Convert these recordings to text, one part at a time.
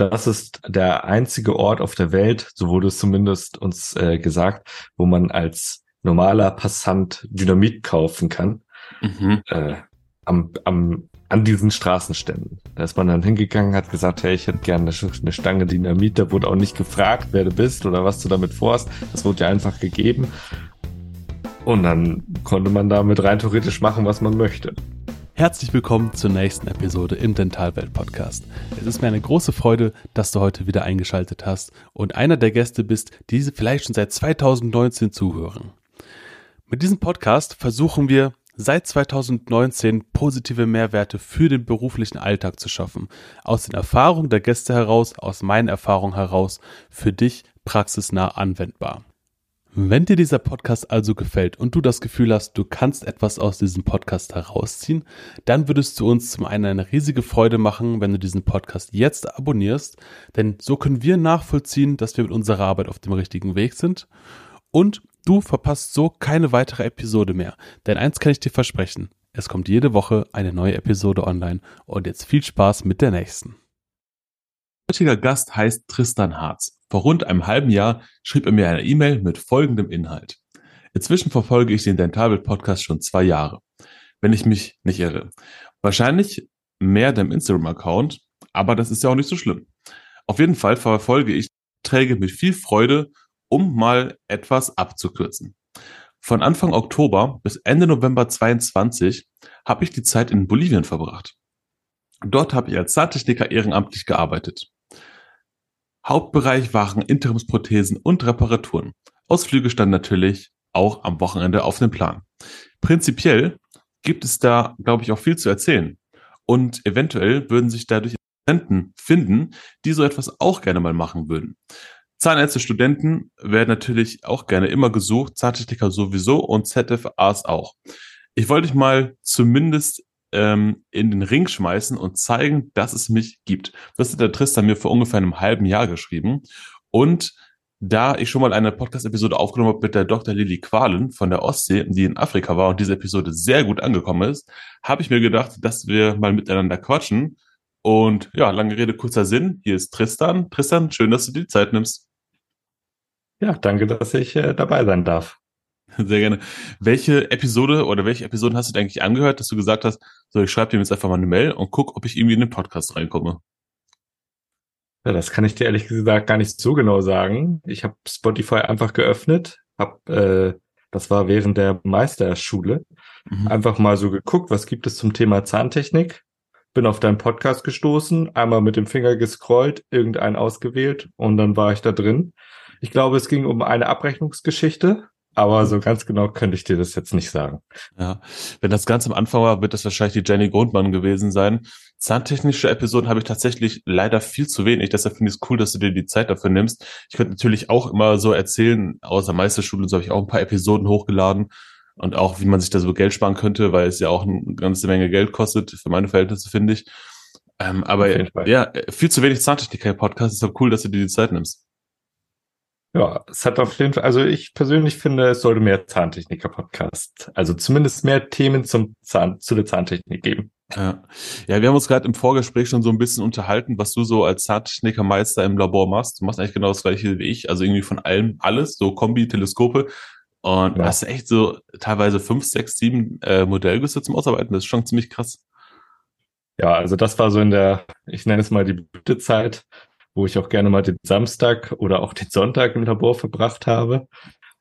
Das ist der einzige Ort auf der Welt, so wurde es zumindest uns äh, gesagt, wo man als normaler Passant Dynamit kaufen kann. Mhm. Äh, am, am, an diesen Straßenständen. Da ist man dann hingegangen, hat gesagt, hey, ich hätte gerne eine, eine Stange Dynamit. Da wurde auch nicht gefragt, wer du bist oder was du damit vorhast. Das wurde ja einfach gegeben. Und dann konnte man damit rein theoretisch machen, was man möchte. Herzlich willkommen zur nächsten Episode im Dentalwelt Podcast. Es ist mir eine große Freude, dass du heute wieder eingeschaltet hast und einer der Gäste bist, die vielleicht schon seit 2019 zuhören. Mit diesem Podcast versuchen wir seit 2019 positive Mehrwerte für den beruflichen Alltag zu schaffen. Aus den Erfahrungen der Gäste heraus, aus meinen Erfahrungen heraus, für dich praxisnah anwendbar. Wenn dir dieser Podcast also gefällt und du das Gefühl hast, du kannst etwas aus diesem Podcast herausziehen, dann würdest du uns zum einen eine riesige Freude machen, wenn du diesen Podcast jetzt abonnierst, denn so können wir nachvollziehen, dass wir mit unserer Arbeit auf dem richtigen Weg sind und du verpasst so keine weitere Episode mehr. Denn eins kann ich dir versprechen, es kommt jede Woche eine neue Episode online und jetzt viel Spaß mit der nächsten. Heutiger Gast heißt Tristan Harz. Vor rund einem halben Jahr schrieb er mir eine E-Mail mit folgendem Inhalt. Inzwischen verfolge ich den Dentalbild Podcast schon zwei Jahre, wenn ich mich nicht irre. Wahrscheinlich mehr dem Instagram-Account, aber das ist ja auch nicht so schlimm. Auf jeden Fall verfolge ich Träge mit viel Freude, um mal etwas abzukürzen. Von Anfang Oktober bis Ende November 22 habe ich die Zeit in Bolivien verbracht. Dort habe ich als Zahntechniker ehrenamtlich gearbeitet. Hauptbereich waren Interimsprothesen und Reparaturen. Ausflüge standen natürlich auch am Wochenende auf dem Plan. Prinzipiell gibt es da, glaube ich, auch viel zu erzählen. Und eventuell würden sich dadurch Studenten finden, die so etwas auch gerne mal machen würden. Zahnärzte, Studenten werden natürlich auch gerne immer gesucht, Zahntechniker sowieso und ZFAs auch. Ich wollte dich mal zumindest ähm, in den Ring schmeißen und zeigen, dass es mich gibt. Das hat der Tristan mir vor ungefähr einem halben Jahr geschrieben. Und da ich schon mal eine Podcast-Episode aufgenommen habe mit der Dr. Lilly Qualen von der Ostsee, die in Afrika war und diese Episode sehr gut angekommen ist, habe ich mir gedacht, dass wir mal miteinander quatschen. Und ja, lange Rede, kurzer Sinn. Hier ist Tristan. Tristan, schön, dass du dir die Zeit nimmst. Ja, danke, dass ich äh, dabei sein darf. Sehr gerne. Welche Episode oder welche Episoden hast du dir eigentlich angehört, dass du gesagt hast, so ich schreibe dir jetzt einfach mal eine Mail und guck, ob ich irgendwie in den Podcast reinkomme? Ja, das kann ich dir ehrlich gesagt gar nicht so genau sagen. Ich habe Spotify einfach geöffnet, hab, äh, das war während der Meisterschule, mhm. einfach mal so geguckt, was gibt es zum Thema Zahntechnik. Bin auf deinen Podcast gestoßen, einmal mit dem Finger gescrollt, irgendeinen ausgewählt und dann war ich da drin. Ich glaube, es ging um eine Abrechnungsgeschichte aber so ganz genau könnte ich dir das jetzt nicht sagen. Ja, wenn das ganz am Anfang war, wird das wahrscheinlich die Jenny Grundmann gewesen sein. Zahntechnische Episoden habe ich tatsächlich leider viel zu wenig. Deshalb finde ich es cool, dass du dir die Zeit dafür nimmst. Ich könnte natürlich auch immer so erzählen, außer Meisterschule, so habe ich auch ein paar Episoden hochgeladen und auch, wie man sich da so Geld sparen könnte, weil es ja auch eine ganze Menge Geld kostet, für meine Verhältnisse, finde ich. Ähm, aber ja, viel zu wenig Zahntechniker-Podcast. Ist doch cool, dass du dir die Zeit nimmst. Ja, es hat auf jeden Fall, also ich persönlich finde, es sollte mehr Zahntechniker-Podcast, also zumindest mehr Themen zum Zahn, zu der Zahntechnik geben. Ja. ja, wir haben uns gerade im Vorgespräch schon so ein bisschen unterhalten, was du so als Zahntechnikermeister im Labor machst. Du machst eigentlich genau das gleiche wie ich, also irgendwie von allem alles, so Kombi, Teleskope. Und ja. hast echt so teilweise fünf, sechs, sieben äh, Modellgüsse zum Ausarbeiten. Das ist schon ziemlich krass. Ja, also das war so in der, ich nenne es mal die Blütezeit wo ich auch gerne mal den Samstag oder auch den Sonntag im Labor verbracht habe.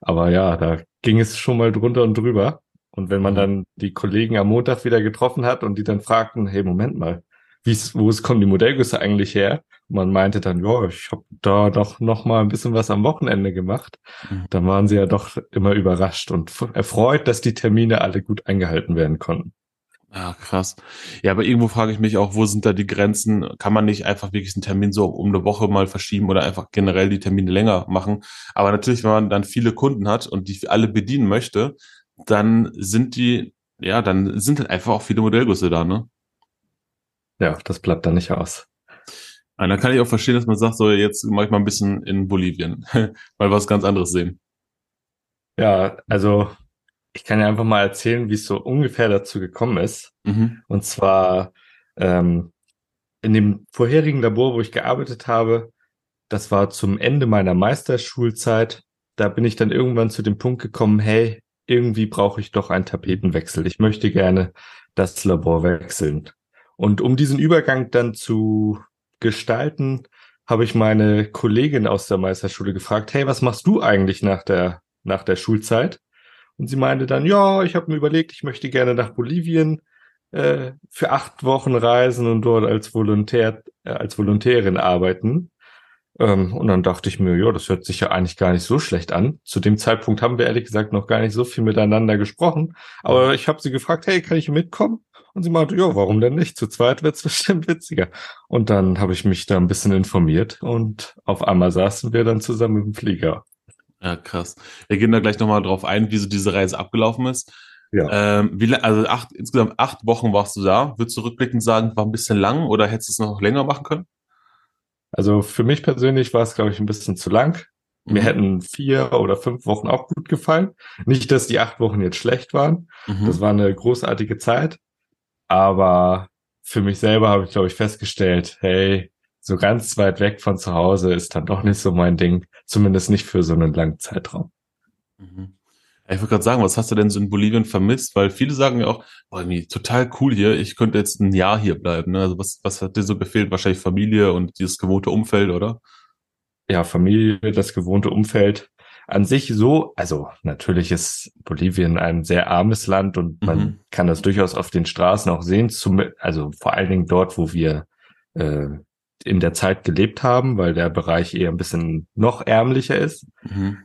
Aber ja, da ging es schon mal drunter und drüber. Und wenn man mhm. dann die Kollegen am Montag wieder getroffen hat und die dann fragten, hey, Moment mal, wie wo kommen die Modellgüsse eigentlich her? Und man meinte dann, ja, ich habe da doch noch mal ein bisschen was am Wochenende gemacht. Mhm. Dann waren sie ja doch immer überrascht und erfreut, dass die Termine alle gut eingehalten werden konnten. Ja, krass. Ja, aber irgendwo frage ich mich auch, wo sind da die Grenzen? Kann man nicht einfach wirklich einen Termin so um eine Woche mal verschieben oder einfach generell die Termine länger machen? Aber natürlich, wenn man dann viele Kunden hat und die alle bedienen möchte, dann sind die, ja, dann sind halt einfach auch viele Modellgüsse da, ne? Ja, das bleibt dann nicht aus. Und dann kann ich auch verstehen, dass man sagt, so jetzt mache ich mal ein bisschen in Bolivien, mal was ganz anderes sehen. Ja, also ich kann ja einfach mal erzählen, wie es so ungefähr dazu gekommen ist. Mhm. Und zwar, ähm, in dem vorherigen Labor, wo ich gearbeitet habe, das war zum Ende meiner Meisterschulzeit, da bin ich dann irgendwann zu dem Punkt gekommen, hey, irgendwie brauche ich doch einen Tapetenwechsel. Ich möchte gerne das Labor wechseln. Und um diesen Übergang dann zu gestalten, habe ich meine Kollegin aus der Meisterschule gefragt, hey, was machst du eigentlich nach der, nach der Schulzeit? Und sie meinte dann, ja, ich habe mir überlegt, ich möchte gerne nach Bolivien äh, für acht Wochen reisen und dort als Volontär, äh, als Volontärin arbeiten. Ähm, und dann dachte ich mir, ja, das hört sich ja eigentlich gar nicht so schlecht an. Zu dem Zeitpunkt haben wir ehrlich gesagt noch gar nicht so viel miteinander gesprochen. Aber ich habe sie gefragt, hey, kann ich mitkommen? Und sie meinte, ja, warum denn nicht? Zu zweit wird's bestimmt witziger. Und dann habe ich mich da ein bisschen informiert und auf einmal saßen wir dann zusammen im Flieger. Ja, krass. Wir gehen da gleich nochmal drauf ein, wie so diese Reise abgelaufen ist. Ja. Ähm, wie, also acht, insgesamt acht Wochen warst du da. Würdest du rückblickend sagen, war ein bisschen lang oder hättest du es noch länger machen können? Also für mich persönlich war es, glaube ich, ein bisschen zu lang. Mhm. Mir hätten vier oder fünf Wochen auch gut gefallen. Nicht, dass die acht Wochen jetzt schlecht waren. Mhm. Das war eine großartige Zeit. Aber für mich selber habe ich, glaube ich, festgestellt, hey, so ganz weit weg von zu Hause ist dann doch nicht so mein Ding. Zumindest nicht für so einen langen Zeitraum. Mhm. Ich wollte gerade sagen, was hast du denn so in Bolivien vermisst? Weil viele sagen ja auch, boah, total cool hier, ich könnte jetzt ein Jahr hier bleiben. Ne? Also was, was hat dir so gefehlt? Wahrscheinlich Familie und dieses gewohnte Umfeld, oder? Ja, Familie, das gewohnte Umfeld. An sich so, also natürlich ist Bolivien ein sehr armes Land und man mhm. kann das durchaus auf den Straßen auch sehen, zum, also vor allen Dingen dort, wo wir äh, in der Zeit gelebt haben, weil der Bereich eher ein bisschen noch ärmlicher ist. Mhm.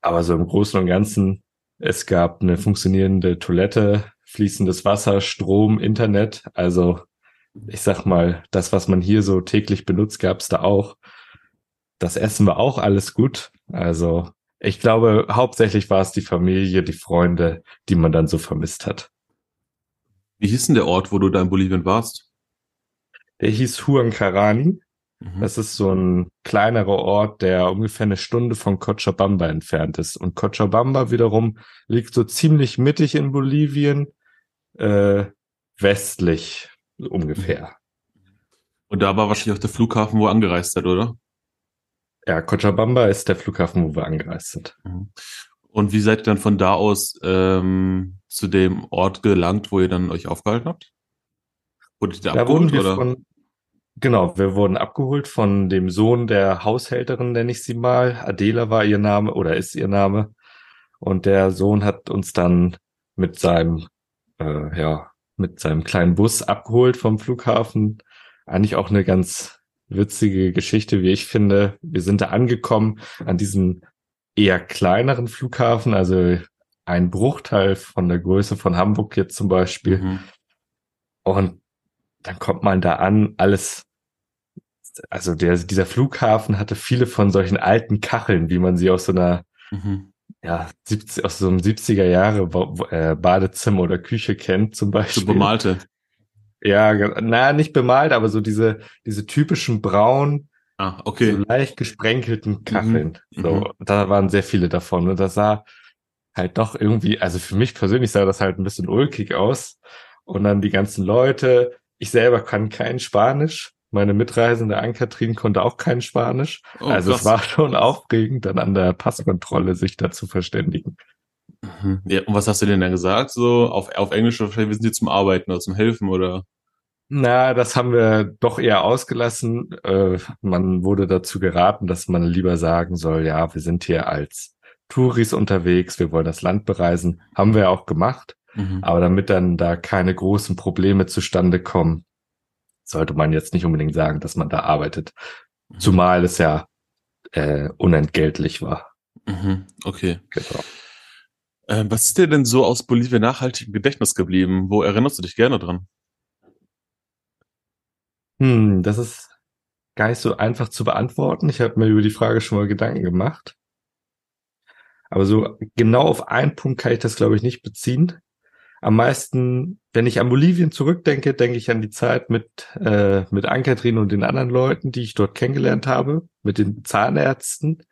Aber so im Großen und Ganzen es gab eine funktionierende Toilette, fließendes Wasser, Strom, Internet. Also ich sag mal, das, was man hier so täglich benutzt, gab es da auch. Das Essen war auch alles gut. Also ich glaube, hauptsächlich war es die Familie, die Freunde, die man dann so vermisst hat. Wie hieß denn der Ort, wo du da in Bolivien warst? Der hieß Huancarani. Mhm. Das ist so ein kleinerer Ort, der ungefähr eine Stunde von Cochabamba entfernt ist. Und Cochabamba wiederum liegt so ziemlich mittig in Bolivien, äh, westlich ungefähr. Und da war wahrscheinlich auch der Flughafen, wo ihr angereist seid, oder? Ja, Cochabamba ist der Flughafen, wo wir angereist sind. Mhm. Und wie seid ihr dann von da aus ähm, zu dem Ort gelangt, wo ihr dann euch aufgehalten habt? Wurde da, wurden wir oder? von Genau, wir wurden abgeholt von dem Sohn der Haushälterin, nenne ich sie mal. Adela war ihr Name oder ist ihr Name. Und der Sohn hat uns dann mit seinem, äh, ja, mit seinem kleinen Bus abgeholt vom Flughafen. Eigentlich auch eine ganz witzige Geschichte, wie ich finde. Wir sind da angekommen an diesem eher kleineren Flughafen, also ein Bruchteil von der Größe von Hamburg jetzt zum Beispiel. Mhm. Und dann kommt man da an, alles, also der, dieser Flughafen hatte viele von solchen alten Kacheln, wie man sie aus so einer, mhm. ja, 70, aus so einem 70er Jahre äh, Badezimmer oder Küche kennt, zum Beispiel. So bemalte. Ja, na, nicht bemalt, aber so diese, diese typischen braun, ah, okay. so leicht gesprenkelten Kacheln. Mhm. So, mhm. da waren sehr viele davon und das sah halt doch irgendwie, also für mich persönlich sah das halt ein bisschen ulkig aus. Und dann die ganzen Leute, ich selber kann kein Spanisch. Meine Mitreisende Ann-Kathrin konnte auch kein Spanisch. Oh, also krass. es war schon aufregend, dann an der Passkontrolle sich da zu verständigen. Mhm. Ja, und was hast du denn da gesagt? So auf, auf Englisch oder wir sind hier zum Arbeiten oder zum Helfen oder? Na, das haben wir doch eher ausgelassen. Äh, man wurde dazu geraten, dass man lieber sagen soll, ja, wir sind hier als Touris unterwegs, wir wollen das Land bereisen. Haben wir auch gemacht. Mhm. Aber damit dann da keine großen Probleme zustande kommen, sollte man jetzt nicht unbedingt sagen, dass man da arbeitet. Mhm. Zumal es ja äh, unentgeltlich war. Mhm. Okay. Genau. Ähm, was ist dir denn so aus Bolivien nachhaltig im Gedächtnis geblieben? Wo erinnerst du dich gerne dran? Hm, das ist gar nicht so einfach zu beantworten. Ich habe mir über die Frage schon mal Gedanken gemacht. Aber so genau auf einen Punkt kann ich das, glaube ich, nicht beziehen am meisten, wenn ich an Bolivien zurückdenke, denke ich an die Zeit mit, äh, mit Ankatrin und den anderen Leuten, die ich dort kennengelernt habe, mit den Zahnärzten,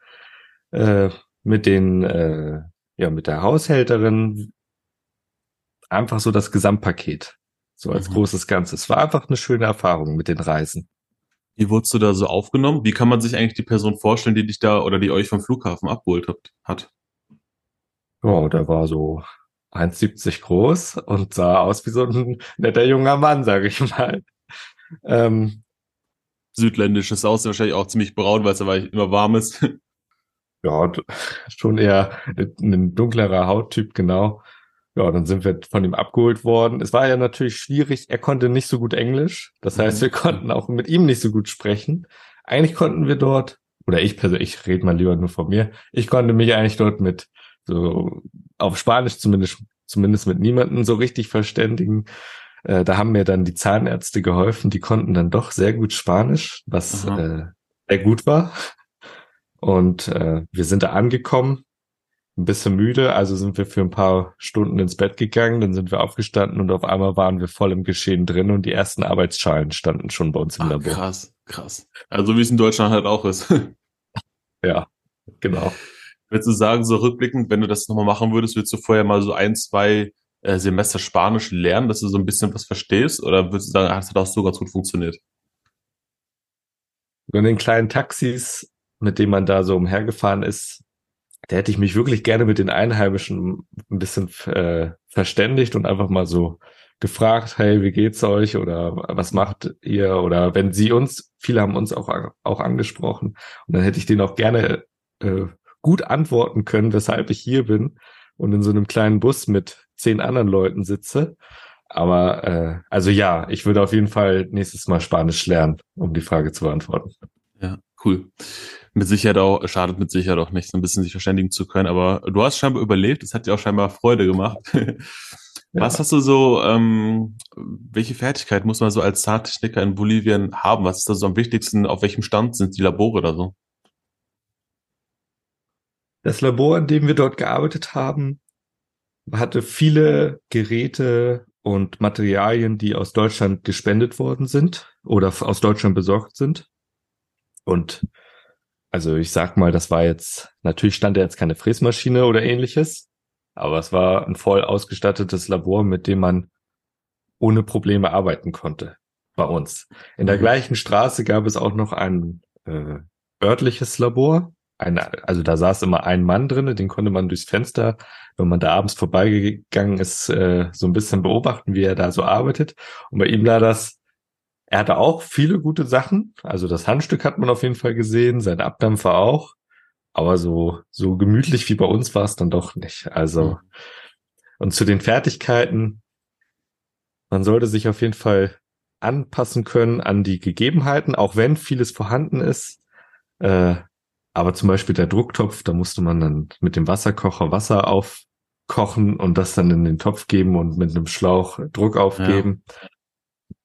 äh, mit den, äh, ja, mit der Haushälterin. Einfach so das Gesamtpaket. so als mhm. großes Ganzes. Es war einfach eine schöne Erfahrung mit den Reisen. Wie wurdest du da so aufgenommen? Wie kann man sich eigentlich die Person vorstellen, die dich da oder die euch vom Flughafen abgeholt hat? Ja, der war so 1,70 groß und sah aus wie so ein netter junger Mann, sage ich mal. Ähm, Südländisches Aussehen, wahrscheinlich auch ziemlich braun, weil es aber immer warm ist. Ja, schon eher ein dunklerer Hauttyp, genau. Ja, dann sind wir von ihm abgeholt worden. Es war ja natürlich schwierig. Er konnte nicht so gut Englisch. Das heißt, mhm. wir konnten auch mit ihm nicht so gut sprechen. Eigentlich konnten wir dort, oder ich persönlich, ich rede mal lieber nur von mir. Ich konnte mich eigentlich dort mit so auf Spanisch zumindest, zumindest mit niemandem so richtig verständigen. Äh, da haben mir dann die Zahnärzte geholfen, die konnten dann doch sehr gut Spanisch, was äh, sehr gut war. Und äh, wir sind da angekommen, ein bisschen müde, also sind wir für ein paar Stunden ins Bett gegangen, dann sind wir aufgestanden und auf einmal waren wir voll im Geschehen drin und die ersten Arbeitsschalen standen schon bei uns im Ach, Labor. Krass, krass. Also wie es in Deutschland halt auch ist. ja, genau. Würdest du sagen, so rückblickend, wenn du das nochmal machen würdest, würdest du vorher mal so ein, zwei äh, Semester Spanisch lernen, dass du so ein bisschen was verstehst? Oder würdest du sagen, hat das auch so ganz gut funktioniert? In den kleinen Taxis, mit denen man da so umhergefahren ist, da hätte ich mich wirklich gerne mit den Einheimischen ein bisschen äh, verständigt und einfach mal so gefragt, hey, wie geht's euch oder was macht ihr oder wenn sie uns, viele haben uns auch, auch angesprochen und dann hätte ich denen auch gerne äh, gut antworten können, weshalb ich hier bin und in so einem kleinen Bus mit zehn anderen Leuten sitze. Aber äh, also ja, ich würde auf jeden Fall nächstes Mal Spanisch lernen, um die Frage zu beantworten. Ja, cool. Mit Sicherheit auch, schadet mit Sicherheit auch nicht, so ein bisschen sich verständigen zu können, aber du hast scheinbar überlebt, es hat dir auch scheinbar Freude gemacht. Was ja. hast du so, ähm, welche Fertigkeit muss man so als Zahntechniker in Bolivien haben? Was ist da so am wichtigsten? Auf welchem Stand sind die Labore oder so? Das Labor, in dem wir dort gearbeitet haben, hatte viele Geräte und Materialien, die aus Deutschland gespendet worden sind oder aus Deutschland besorgt sind. Und also ich sag mal, das war jetzt, natürlich stand da jetzt keine Fräsmaschine oder ähnliches, aber es war ein voll ausgestattetes Labor, mit dem man ohne Probleme arbeiten konnte bei uns. In der mhm. gleichen Straße gab es auch noch ein äh, örtliches Labor, ein, also da saß immer ein Mann drinne, den konnte man durchs Fenster, wenn man da abends vorbeigegangen ist, äh, so ein bisschen beobachten, wie er da so arbeitet. Und bei ihm war das, er hatte auch viele gute Sachen. Also das Handstück hat man auf jeden Fall gesehen, sein Abdampfer auch. Aber so, so gemütlich wie bei uns war es dann doch nicht. Also, und zu den Fertigkeiten, man sollte sich auf jeden Fall anpassen können an die Gegebenheiten, auch wenn vieles vorhanden ist. Äh, aber zum Beispiel der Drucktopf, da musste man dann mit dem Wasserkocher Wasser aufkochen und das dann in den Topf geben und mit einem Schlauch Druck aufgeben.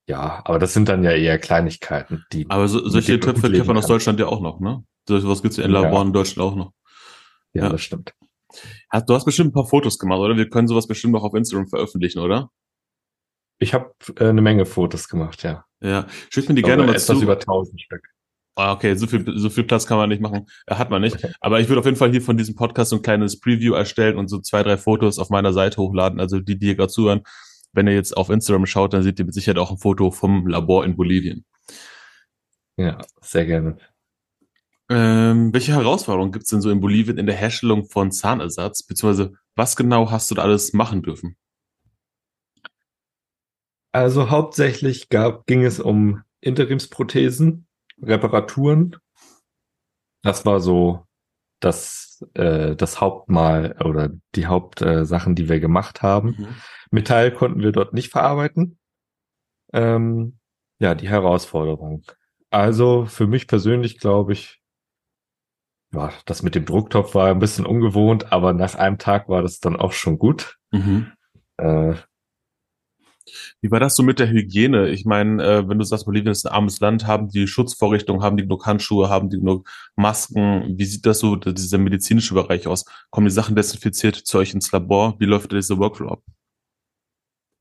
Ja, ja aber das sind dann ja eher Kleinigkeiten. Die aber so, solche Töpfe kennt man aus Deutschland ja auch noch, ne? So was gibt's in Laboren ja. in Deutschland auch noch. Ja, ja, das stimmt. Du hast bestimmt ein paar Fotos gemacht, oder? Wir können sowas bestimmt auch auf Instagram veröffentlichen, oder? Ich habe äh, eine Menge Fotos gemacht, ja. Ja, schick mir die gerne mal etwas zu. über 1000 Stück. Ah, okay, so viel, so viel Platz kann man nicht machen. Äh, hat man nicht. Aber ich würde auf jeden Fall hier von diesem Podcast so ein kleines Preview erstellen und so zwei, drei Fotos auf meiner Seite hochladen. Also die, die hier gerade zuhören, wenn ihr jetzt auf Instagram schaut, dann seht ihr mit Sicherheit auch ein Foto vom Labor in Bolivien. Ja, sehr gerne. Ähm, welche Herausforderungen gibt es denn so in Bolivien in der Herstellung von Zahnersatz? Beziehungsweise was genau hast du da alles machen dürfen? Also hauptsächlich gab, ging es um Interimsprothesen, Reparaturen. Das war so das, äh, das Hauptmal oder die Hauptsachen, äh, die wir gemacht haben. Mhm. Metall konnten wir dort nicht verarbeiten. Ähm, ja, die Herausforderung. Also für mich persönlich glaube ich, ja, das mit dem Drucktopf war ein bisschen ungewohnt, aber nach einem Tag war das dann auch schon gut. Mhm. Äh, wie war das so mit der Hygiene? Ich meine, äh, wenn du sagst, Bolivien ist ein armes Land, haben die Schutzvorrichtungen, haben die genug Handschuhe, haben die genug Masken? Wie sieht das so, dieser medizinische Bereich aus? Kommen die Sachen desinfiziert zu euch ins Labor? Wie läuft dieser Workflow ab?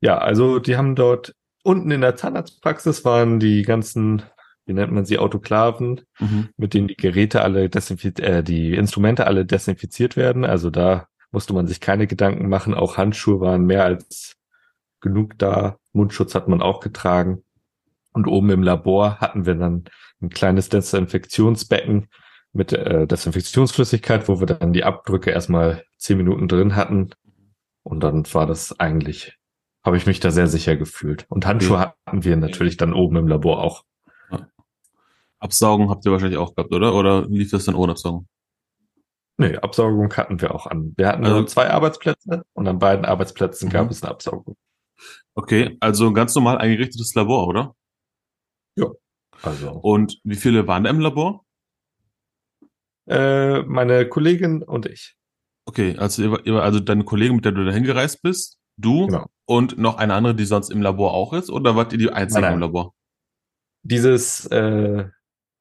Ja, also die haben dort unten in der Zahnarztpraxis waren die ganzen, wie nennt man sie, Autoklaven, mhm. mit denen die Geräte alle desinfiziert, äh, die Instrumente alle desinfiziert werden. Also da musste man sich keine Gedanken machen. Auch Handschuhe waren mehr als genug da. Mundschutz hat man auch getragen. Und oben im Labor hatten wir dann ein kleines Desinfektionsbecken mit äh, Desinfektionsflüssigkeit, wo wir dann die Abdrücke erstmal zehn Minuten drin hatten. Und dann war das eigentlich, habe ich mich da sehr sicher gefühlt. Und Handschuhe okay. hatten wir natürlich dann oben im Labor auch. Absaugen habt ihr wahrscheinlich auch gehabt, oder? Oder lief das dann ohne Absaugen? Nee, Absaugung hatten wir auch an. Wir hatten also, zwei Arbeitsplätze und an beiden Arbeitsplätzen gab mhm. es eine Absaugung. Okay, also ein ganz normal eingerichtetes Labor, oder? Ja. Also. Und wie viele waren da im Labor? Äh, meine Kollegin und ich. Okay, also, also deine Kollegin, mit der du da hingereist bist, du genau. und noch eine andere, die sonst im Labor auch ist, oder wart ihr die einzigen nein, nein. im Labor? Dieses äh,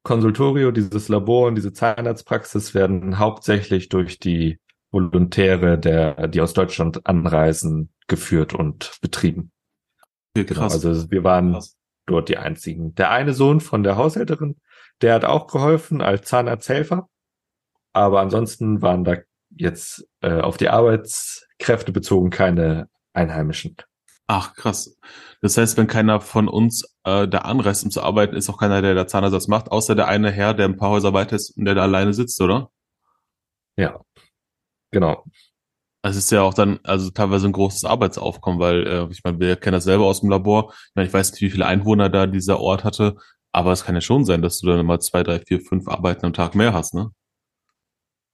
Konsultorio, dieses Labor und diese Zahnarztpraxis werden hauptsächlich durch die Volontäre, der, die aus Deutschland anreisen, geführt und betrieben. Okay, genau. Genau, also wir waren krass. dort die einzigen. Der eine Sohn von der Haushälterin, der hat auch geholfen als Zahnarzthelfer. Aber ansonsten waren da jetzt äh, auf die Arbeitskräfte bezogen keine Einheimischen. Ach, krass. Das heißt, wenn keiner von uns äh, da anreist, um zu arbeiten, ist auch keiner, der da Zahnersatz macht, außer der eine Herr, der ein paar Häuser weiter ist und der da alleine sitzt, oder? Ja, genau. Es ist ja auch dann also teilweise ein großes Arbeitsaufkommen, weil äh, ich meine, wir kennen das selber aus dem Labor. Ich meine, ich weiß nicht, wie viele Einwohner da dieser Ort hatte, aber es kann ja schon sein, dass du dann mal zwei, drei, vier, fünf Arbeiten am Tag mehr hast, ne?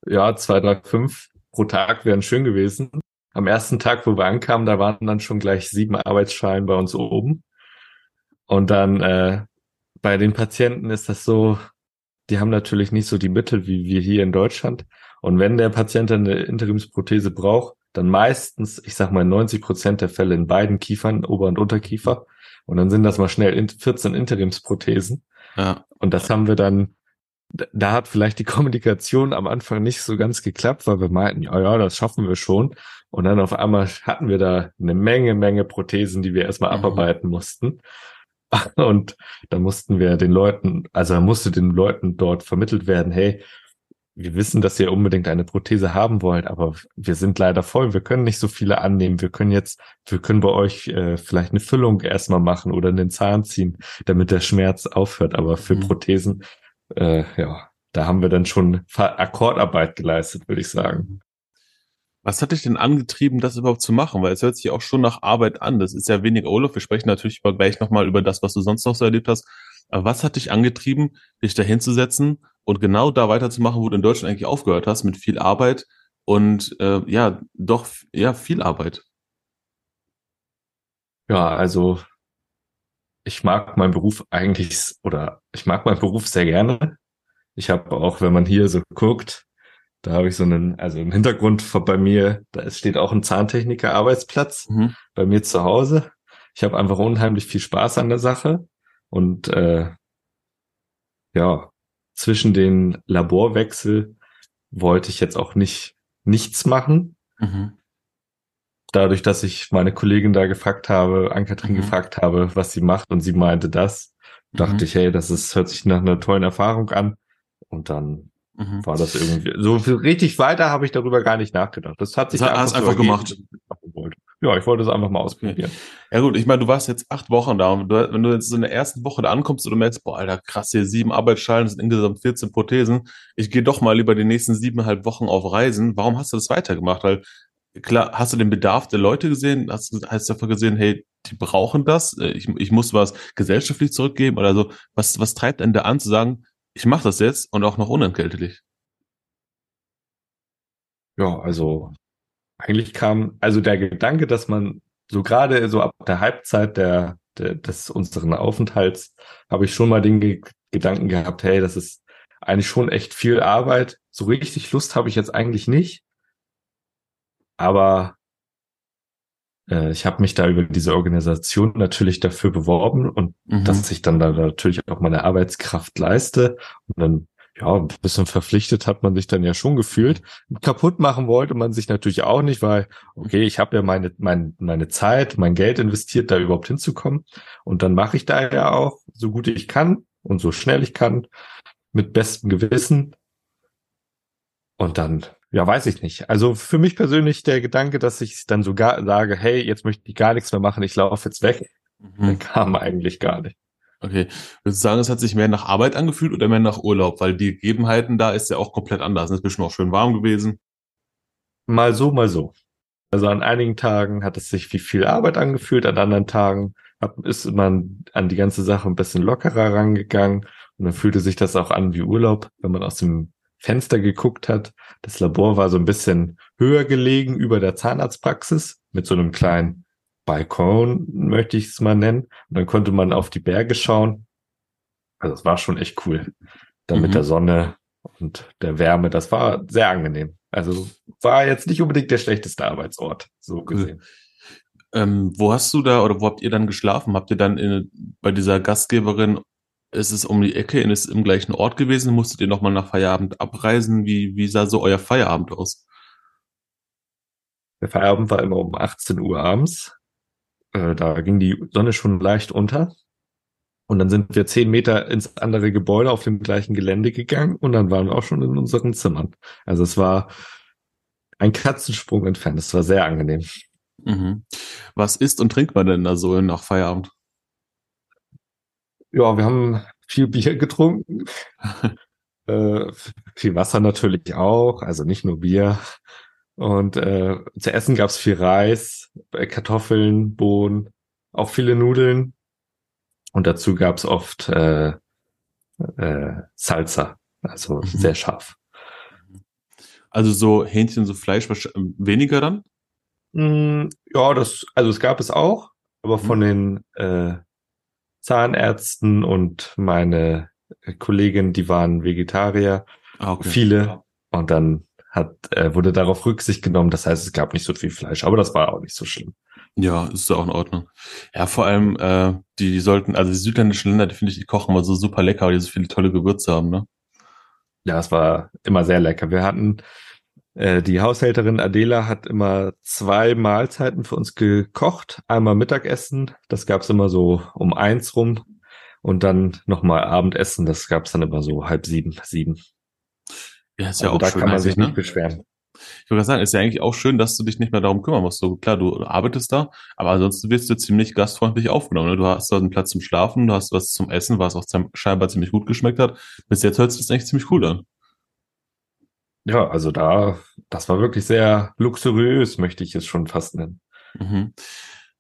Ja, zwei, drei, fünf pro Tag wären schön gewesen. Am ersten Tag, wo wir ankamen, da waren dann schon gleich sieben Arbeitsschalen bei uns oben. Und dann äh, bei den Patienten ist das so, die haben natürlich nicht so die Mittel wie wir hier in Deutschland. Und wenn der Patient eine Interimsprothese braucht, dann meistens, ich sag mal 90 Prozent der Fälle in beiden Kiefern, Ober- und Unterkiefer. Und dann sind das mal schnell 14 Interimsprothesen. Ja. Und das haben wir dann, da hat vielleicht die Kommunikation am Anfang nicht so ganz geklappt, weil wir meinten, ja, ja, das schaffen wir schon. Und dann auf einmal hatten wir da eine Menge, Menge Prothesen, die wir erstmal mhm. abarbeiten mussten. Und da mussten wir den Leuten, also da musste den Leuten dort vermittelt werden, hey, wir wissen, dass ihr unbedingt eine Prothese haben wollt, aber wir sind leider voll. Wir können nicht so viele annehmen. Wir können jetzt, wir können bei euch äh, vielleicht eine Füllung erstmal machen oder einen Zahn ziehen, damit der Schmerz aufhört. Aber für mhm. Prothesen, äh, ja, da haben wir dann schon Akkordarbeit geleistet, würde ich sagen. Was hat dich denn angetrieben, das überhaupt zu machen? Weil es hört sich auch schon nach Arbeit an. Das ist ja wenig Olaf. Wir sprechen natürlich gleich nochmal über das, was du sonst noch so erlebt hast. Aber was hat dich angetrieben, dich da hinzusetzen und genau da weiterzumachen, wo du in Deutschland eigentlich aufgehört hast, mit viel Arbeit und äh, ja, doch, ja, viel Arbeit? Ja, also ich mag meinen Beruf eigentlich oder ich mag meinen Beruf sehr gerne. Ich habe auch, wenn man hier so guckt, da habe ich so einen, also im Hintergrund bei mir, da steht auch ein Zahntechniker-Arbeitsplatz mhm. bei mir zu Hause. Ich habe einfach unheimlich viel Spaß an der Sache und äh, ja, zwischen den Laborwechsel wollte ich jetzt auch nicht nichts machen. Mhm. Dadurch, dass ich meine Kollegin da gefragt habe, Ankatrin mhm. gefragt habe, was sie macht und sie meinte das, dachte mhm. ich, hey, das ist, hört sich nach einer tollen Erfahrung an. Und dann Mhm. War das irgendwie so richtig weiter habe ich darüber gar nicht nachgedacht. Das hat sich das einfach, einfach gemacht. Ja, ich wollte es einfach mal ausprobieren. Okay. Ja gut, ich meine, du warst jetzt acht Wochen da und du, wenn du jetzt so in der ersten Woche da ankommst und du merkst, boah, Alter, krass, hier sieben Arbeitsschalen, das sind insgesamt 14 Prothesen. Ich gehe doch mal lieber die nächsten siebeneinhalb Wochen auf Reisen. Warum hast du das weitergemacht? Weil klar, hast du den Bedarf der Leute gesehen? Hast du hast du einfach gesehen, hey, die brauchen das? Äh, ich, ich muss was gesellschaftlich zurückgeben oder so. Was, was treibt denn da an zu sagen, ich mache das jetzt und auch noch unentgeltlich. Ja, also eigentlich kam, also der Gedanke, dass man so gerade so ab der Halbzeit der, der des unseren Aufenthalts habe ich schon mal den Ge Gedanken gehabt, hey, das ist eigentlich schon echt viel Arbeit. So richtig Lust habe ich jetzt eigentlich nicht. Aber äh, ich habe mich da über diese Organisation natürlich dafür beworben und mhm. dass ich dann da natürlich auch meine Arbeitskraft leiste und dann ja, ein bisschen verpflichtet hat man sich dann ja schon gefühlt. Kaputt machen wollte man sich natürlich auch nicht, weil, okay, ich habe ja meine, meine, meine Zeit, mein Geld investiert, da überhaupt hinzukommen. Und dann mache ich da ja auch so gut ich kann und so schnell ich kann, mit bestem Gewissen. Und dann Ja, weiß ich nicht. Also für mich persönlich der Gedanke, dass ich dann sogar sage, hey, jetzt möchte ich gar nichts mehr machen, ich laufe jetzt weg, mhm. kam eigentlich gar nicht. Okay. Würdest du sagen, es hat sich mehr nach Arbeit angefühlt oder mehr nach Urlaub? Weil die Gegebenheiten da ist ja auch komplett anders. Es ist bestimmt auch schön warm gewesen. Mal so, mal so. Also an einigen Tagen hat es sich wie viel Arbeit angefühlt, an anderen Tagen ist man an die ganze Sache ein bisschen lockerer rangegangen und dann fühlte sich das auch an wie Urlaub, wenn man aus dem Fenster geguckt hat. Das Labor war so ein bisschen höher gelegen über der Zahnarztpraxis mit so einem kleinen Balkon, möchte ich es mal nennen. Und dann konnte man auf die Berge schauen. Also es war schon echt cool. Dann mhm. mit der Sonne und der Wärme. Das war sehr angenehm. Also war jetzt nicht unbedingt der schlechteste Arbeitsort, so gesehen. Ähm, wo hast du da oder wo habt ihr dann geschlafen? Habt ihr dann in, bei dieser Gastgeberin, ist es um die Ecke, ist es im gleichen Ort gewesen? Musstet ihr nochmal nach Feierabend abreisen? Wie, wie sah so euer Feierabend aus? Der Feierabend war immer um 18 Uhr abends. Äh, da ging die Sonne schon leicht unter. Und dann sind wir zehn Meter ins andere Gebäude auf dem gleichen Gelände gegangen und dann waren wir auch schon in unseren Zimmern. Also es war ein Katzensprung entfernt. Es war sehr angenehm. Mhm. Was isst und trinkt man denn da so nach Feierabend? Ja, wir haben viel Bier getrunken. äh, viel Wasser natürlich auch, also nicht nur Bier. Und äh, zu essen gab's viel Reis, äh, Kartoffeln, Bohnen, auch viele Nudeln. Und dazu gab's oft äh, äh, Salsa, also mhm. sehr scharf. Also so Hähnchen, so Fleisch weniger dann? Mm, ja, das, also es gab es auch, aber mhm. von den äh, Zahnärzten und meine Kollegin, die waren Vegetarier, ah, okay. viele. Und dann hat, äh, wurde darauf Rücksicht genommen. Das heißt, es gab nicht so viel Fleisch, aber das war auch nicht so schlimm. Ja, ist ja auch in Ordnung. Ja, vor allem, äh, die, sollten, also die südländischen Länder, die finde ich, die kochen immer so super lecker, weil die so viele tolle Gewürze haben, ne? Ja, es war immer sehr lecker. Wir hatten, äh, die Haushälterin Adela hat immer zwei Mahlzeiten für uns gekocht. Einmal Mittagessen, das gab's immer so um eins rum. Und dann nochmal Abendessen, das gab's dann immer so halb sieben, sieben. Ja, ist ja also auch da schön. Da kann man sich ne? nicht beschweren. Ich würde sagen, ist ja eigentlich auch schön, dass du dich nicht mehr darum kümmern musst. So klar, du arbeitest da, aber ansonsten wirst du ziemlich gastfreundlich aufgenommen. Ne? Du hast da einen Platz zum Schlafen, du hast was zum Essen, was auch scheinbar ziemlich gut geschmeckt hat. Bis jetzt hört sich das eigentlich ziemlich cool an. Ja, also da, das war wirklich sehr luxuriös, möchte ich es schon fast nennen. Mhm.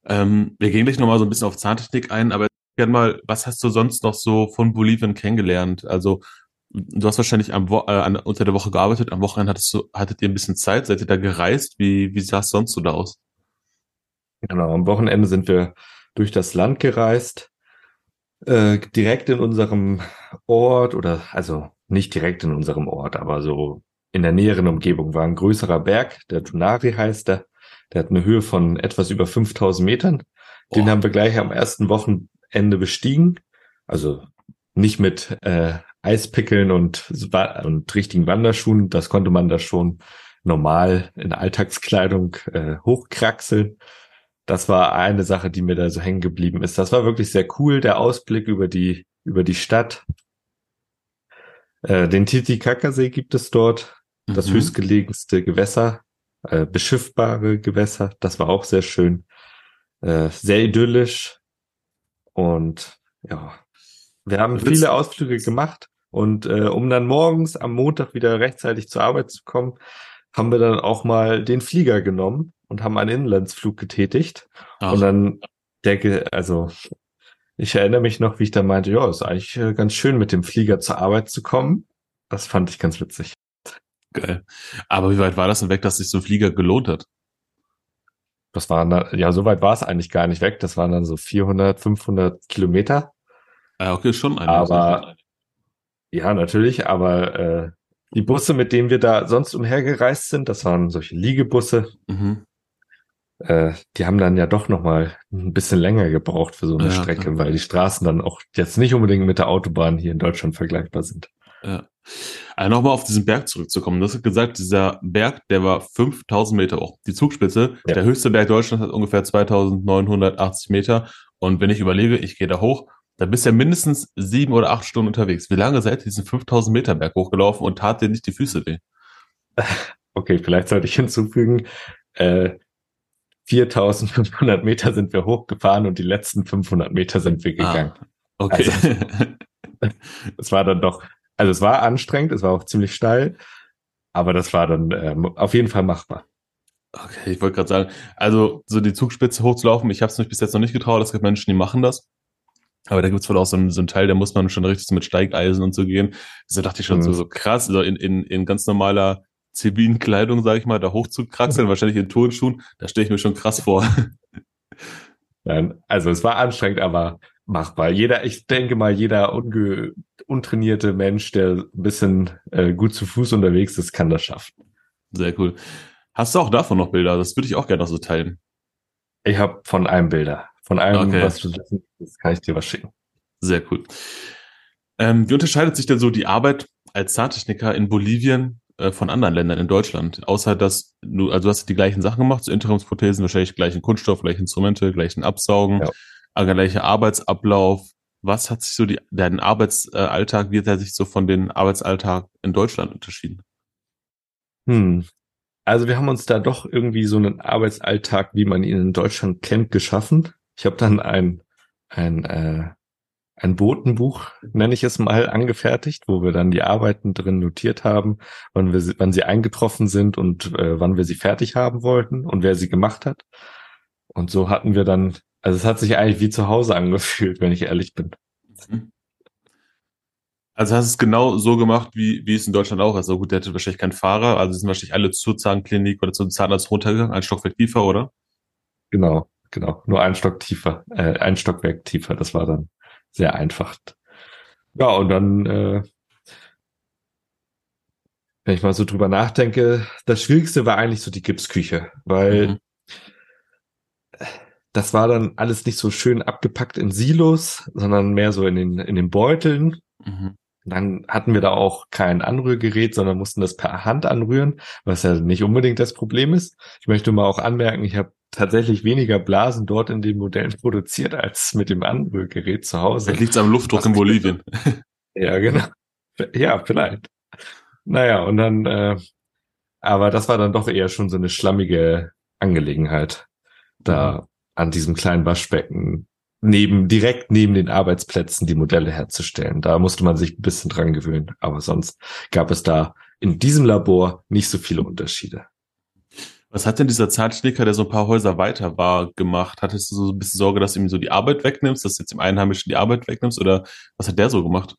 Ähm, wir gehen gleich nochmal so ein bisschen auf Zahntechnik ein, aber gerne mal, was hast du sonst noch so von Bolivien kennengelernt? Also du hast wahrscheinlich am Wo äh, unter der Woche gearbeitet, am Wochenende hattest du, hattet ihr ein bisschen Zeit, seid ihr da gereist? Wie, wie sah es sonst so da aus? Genau, am Wochenende sind wir durch das Land gereist, äh, direkt in unserem Ort oder also nicht direkt in unserem Ort, aber so in der näheren Umgebung war ein größerer Berg, der Dunari heißt der. Der hat eine Höhe von etwas über 5000 Metern. Den oh. haben wir gleich am ersten Wochenende bestiegen. Also nicht mit äh, Eispickeln und, und richtigen Wanderschuhen. Das konnte man da schon normal in Alltagskleidung äh, hochkraxeln. Das war eine Sache, die mir da so hängen geblieben ist. Das war wirklich sehr cool, der Ausblick über die, über die Stadt. Äh, den Titicacasee gibt es dort das mhm. höchstgelegenste Gewässer, äh, beschiffbare Gewässer. Das war auch sehr schön, äh, sehr idyllisch und ja, wir haben viele Ausflüge gemacht und äh, um dann morgens am Montag wieder rechtzeitig zur Arbeit zu kommen, haben wir dann auch mal den Flieger genommen und haben einen Inlandsflug getätigt Ach. und dann der, also ich erinnere mich noch, wie ich da meinte, ja, ist eigentlich äh, ganz schön mit dem Flieger zur Arbeit zu kommen. Das fand ich ganz witzig. Geil. Aber wie weit war das denn weg, dass sich so ein Flieger gelohnt hat? Das waren dann, ja, so weit war es eigentlich gar nicht weg. Das waren dann so 400, 500 Kilometer. Ja, okay, schon. Eine aber, ja, natürlich, aber äh, die Busse, mit denen wir da sonst umhergereist sind, das waren solche Liegebusse. Mhm. Äh, die haben dann ja doch noch mal ein bisschen länger gebraucht für so eine ja, Strecke, klar. weil die Straßen dann auch jetzt nicht unbedingt mit der Autobahn hier in Deutschland vergleichbar sind. Ja. Also nochmal auf diesen Berg zurückzukommen. Du hast gesagt, dieser Berg, der war 5000 Meter hoch. Die Zugspitze, ja. der höchste Berg Deutschlands hat ungefähr 2980 Meter. Und wenn ich überlege, ich gehe da hoch, da bist du ja mindestens sieben oder acht Stunden unterwegs. Wie lange seid ihr diesen 5000 Meter Berg hochgelaufen und tat dir nicht die Füße weh? okay, vielleicht sollte ich hinzufügen, äh, 4500 Meter sind wir hochgefahren und die letzten 500 Meter sind wir ah, gegangen. Ah, okay. Also, es war dann doch, also es war anstrengend, es war auch ziemlich steil, aber das war dann ähm, auf jeden Fall machbar. Okay, ich wollte gerade sagen, also so die Zugspitze hochzulaufen, ich habe es mich bis jetzt noch nicht getraut, es gibt Menschen, die machen das. Aber da gibt's wohl auch so einen, so einen Teil, da muss man schon richtig so mit Steigeisen und so gehen. Da dachte ich schon mhm. so, so krass, also in, in, in ganz normaler zivilen Kleidung, sag ich mal, da hochzukraxeln, wahrscheinlich in Turnschuhen, da stelle ich mir schon krass vor. Nein, also es war anstrengend, aber machbar. Jeder, ich denke mal, jeder unge untrainierte Mensch, der ein bisschen äh, gut zu Fuß unterwegs ist, kann das schaffen. Sehr cool. Hast du auch davon noch Bilder? Das würde ich auch gerne noch so teilen. Ich habe von einem Bilder. Von allem, okay. was du wissen willst, kann ich dir was schicken. Sehr cool. Ähm, wie unterscheidet sich denn so die Arbeit als Zahntechniker in Bolivien äh, von anderen Ländern in Deutschland? Außer dass du, also du hast die gleichen Sachen gemacht, so Interimsprothesen, wahrscheinlich gleichen Kunststoff, gleiche Instrumente, gleichen Absaugen, ja. gleicher Arbeitsablauf. Was hat sich so die, dein Arbeitsalltag, wie hat er sich so von dem Arbeitsalltag in Deutschland unterschieden? Hm, also wir haben uns da doch irgendwie so einen Arbeitsalltag, wie man ihn in Deutschland kennt, geschaffen. Ich habe dann ein, ein, äh, ein Botenbuch, nenne ich es mal, angefertigt, wo wir dann die Arbeiten drin notiert haben, wann, wir, wann sie eingetroffen sind und äh, wann wir sie fertig haben wollten und wer sie gemacht hat. Und so hatten wir dann, also es hat sich eigentlich wie zu Hause angefühlt, wenn ich ehrlich bin. Mhm. Also hast du es genau so gemacht, wie, wie es in Deutschland auch ist. Also gut, der hatte wahrscheinlich keinen Fahrer, also sind wahrscheinlich alle zur Zahnklinik oder zum Zahnarzt runtergegangen, ein Stockwerk tiefer, oder? Genau genau. Nur ein Stock tiefer, äh, ein Stockwerk tiefer. Das war dann sehr einfach. Ja, und dann, äh, wenn ich mal so drüber nachdenke, das Schwierigste war eigentlich so die Gipsküche, weil mhm. das war dann alles nicht so schön abgepackt in Silos, sondern mehr so in den, in den Beuteln. Mhm. Dann hatten wir da auch kein Anrührgerät, sondern mussten das per Hand anrühren, was ja nicht unbedingt das Problem ist. Ich möchte mal auch anmerken, ich habe tatsächlich weniger Blasen dort in den Modellen produziert als mit dem Anrührgerät zu Hause. Liegt am Luftdruck in Bolivien. ja, genau. Ja, vielleicht. Naja, und dann, äh, aber das war dann doch eher schon so eine schlammige Angelegenheit, da mhm. an diesem kleinen Waschbecken neben, direkt neben den Arbeitsplätzen die Modelle herzustellen. Da musste man sich ein bisschen dran gewöhnen. Aber sonst gab es da in diesem Labor nicht so viele Unterschiede. Was hat denn dieser Zahnschnicker, der so ein paar Häuser weiter war, gemacht? Hattest du so ein bisschen Sorge, dass du ihm so die Arbeit wegnimmst, dass du jetzt dem Einheimischen die Arbeit wegnimmst? Oder was hat der so gemacht?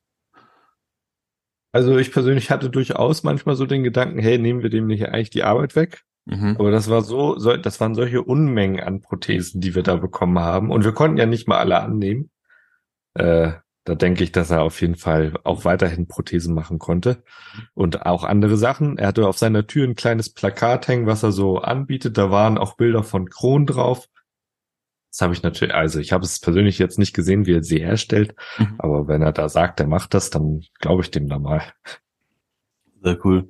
Also ich persönlich hatte durchaus manchmal so den Gedanken, hey, nehmen wir dem nicht eigentlich die Arbeit weg? Mhm. Aber das war so, so, das waren solche Unmengen an Prothesen, die wir da bekommen haben. Und wir konnten ja nicht mal alle annehmen. Äh, da denke ich, dass er auf jeden Fall auch weiterhin Prothesen machen konnte. Und auch andere Sachen. Er hatte auf seiner Tür ein kleines Plakat hängen, was er so anbietet. Da waren auch Bilder von Kronen drauf. Das habe ich natürlich, also ich habe es persönlich jetzt nicht gesehen, wie er sie herstellt. Mhm. Aber wenn er da sagt, er macht das, dann glaube ich dem da mal. Sehr cool.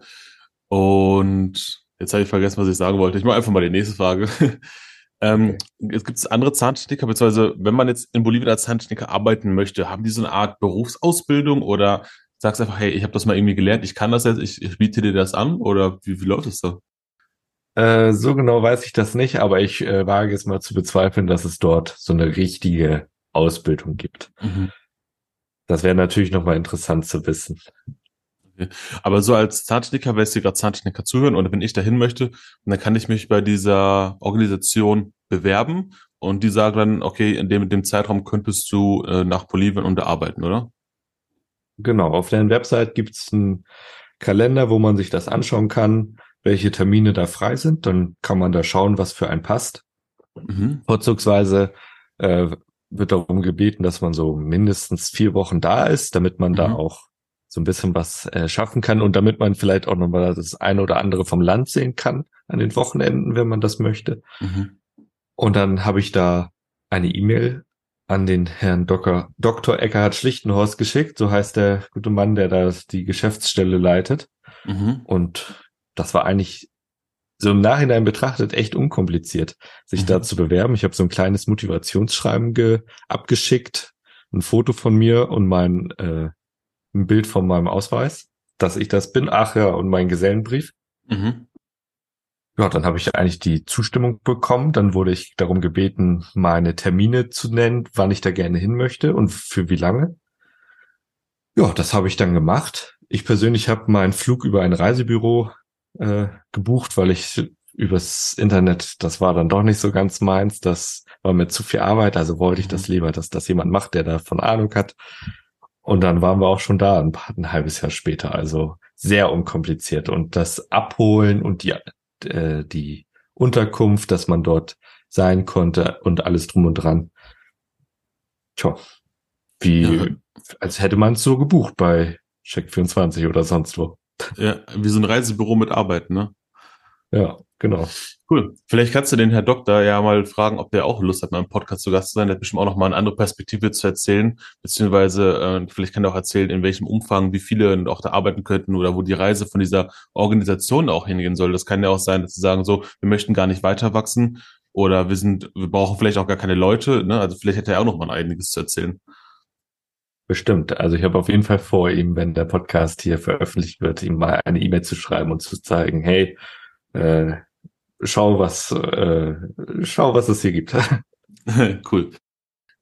Und jetzt habe ich vergessen, was ich sagen wollte. Ich mache einfach mal die nächste Frage. Ähm, okay. Es gibt andere Zahntechniker, beziehungsweise wenn man jetzt in Bolivien als Zahntechniker arbeiten möchte, haben die so eine Art Berufsausbildung oder sagst einfach, hey, ich habe das mal irgendwie gelernt, ich kann das jetzt, ich, ich biete dir das an oder wie, wie läuft das da? Äh, so genau weiß ich das nicht, aber ich äh, wage es mal zu bezweifeln, dass es dort so eine richtige Ausbildung gibt. Mhm. Das wäre natürlich nochmal interessant zu wissen. Aber so als Zahntechniker, wenn dir gerade Zahntechniker zuhören oder wenn ich dahin möchte, dann kann ich mich bei dieser Organisation bewerben und die sagen dann, okay, in dem, in dem Zeitraum könntest du äh, nach Bolivien unterarbeiten, oder? Genau, auf deren Website gibt's einen Kalender, wo man sich das anschauen kann, welche Termine da frei sind. Dann kann man da schauen, was für einen passt. Mhm. Vorzugsweise äh, wird darum gebeten, dass man so mindestens vier Wochen da ist, damit man mhm. da auch so ein bisschen was äh, schaffen kann und damit man vielleicht auch nochmal das eine oder andere vom Land sehen kann an den Wochenenden, wenn man das möchte. Mhm. Und dann habe ich da eine E-Mail an den Herrn Dr. Dr. Eckhard Schlichtenhorst geschickt, so heißt der gute Mann, der da die Geschäftsstelle leitet. Mhm. Und das war eigentlich so im Nachhinein betrachtet echt unkompliziert, sich mhm. da zu bewerben. Ich habe so ein kleines Motivationsschreiben abgeschickt, ein Foto von mir und mein äh, ein Bild von meinem Ausweis, dass ich das bin. Ach ja, und mein Gesellenbrief. Mhm. ja, dann habe ich eigentlich die Zustimmung bekommen. Dann wurde ich darum gebeten, meine Termine zu nennen, wann ich da gerne hin möchte und für wie lange. Ja, das habe ich dann gemacht. Ich persönlich habe meinen Flug über ein Reisebüro äh, gebucht, weil ich übers Internet, das war dann doch nicht so ganz meins. Das war mir zu viel Arbeit, also wollte ich das mhm. lieber, dass das jemand macht, der davon Ahnung hat. Und dann waren wir auch schon da, ein, paar, ein halbes Jahr später. Also sehr unkompliziert. Und das Abholen und die, äh, die Unterkunft, dass man dort sein konnte und alles drum und dran. Tja, wie, ja. als hätte man es so gebucht bei Check24 oder sonst wo. Ja, wie so ein Reisebüro mit Arbeit, ne? Ja, genau. Cool. Vielleicht kannst du den Herr Doktor ja mal fragen, ob der auch Lust hat, mal im Podcast zu Gast zu sein. Der hat bestimmt auch noch mal eine andere Perspektive zu erzählen, beziehungsweise äh, vielleicht kann er auch erzählen, in welchem Umfang, wie viele auch da arbeiten könnten oder wo die Reise von dieser Organisation auch hingehen soll. Das kann ja auch sein, dass sie sagen so, wir möchten gar nicht weiter wachsen oder wir sind, wir brauchen vielleicht auch gar keine Leute. Ne? Also vielleicht hätte er auch noch mal einiges zu erzählen. Bestimmt. Also ich habe auf jeden Fall vor, ihm, wenn der Podcast hier veröffentlicht wird, ihm mal eine E-Mail zu schreiben und zu zeigen, hey, äh, schau, was, äh, schau, was es hier gibt. cool.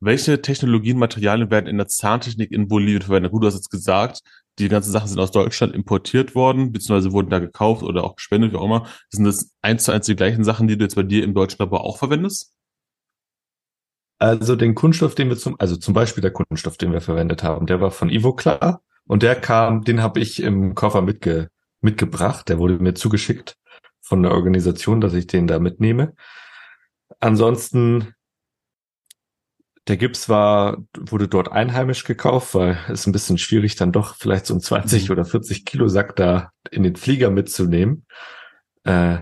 Welche Technologien, Materialien werden in der Zahntechnik in Bolivien verwendet? Gut, du hast jetzt gesagt, die ganzen Sachen sind aus Deutschland importiert worden, beziehungsweise wurden da gekauft oder auch gespendet, wie auch immer. Sind das eins zu eins die gleichen Sachen, die du jetzt bei dir im deutschen Labor auch verwendest? Also den Kunststoff, den wir zum, also zum Beispiel der Kunststoff, den wir verwendet haben, der war von Ivoclar und der kam, den habe ich im Koffer mitge, mitgebracht, der wurde mir zugeschickt von der Organisation, dass ich den da mitnehme. Ansonsten, der Gips war, wurde dort einheimisch gekauft, weil es ein bisschen schwierig dann doch vielleicht so ein 20 mhm. oder 40 Kilo Sack da in den Flieger mitzunehmen. Äh,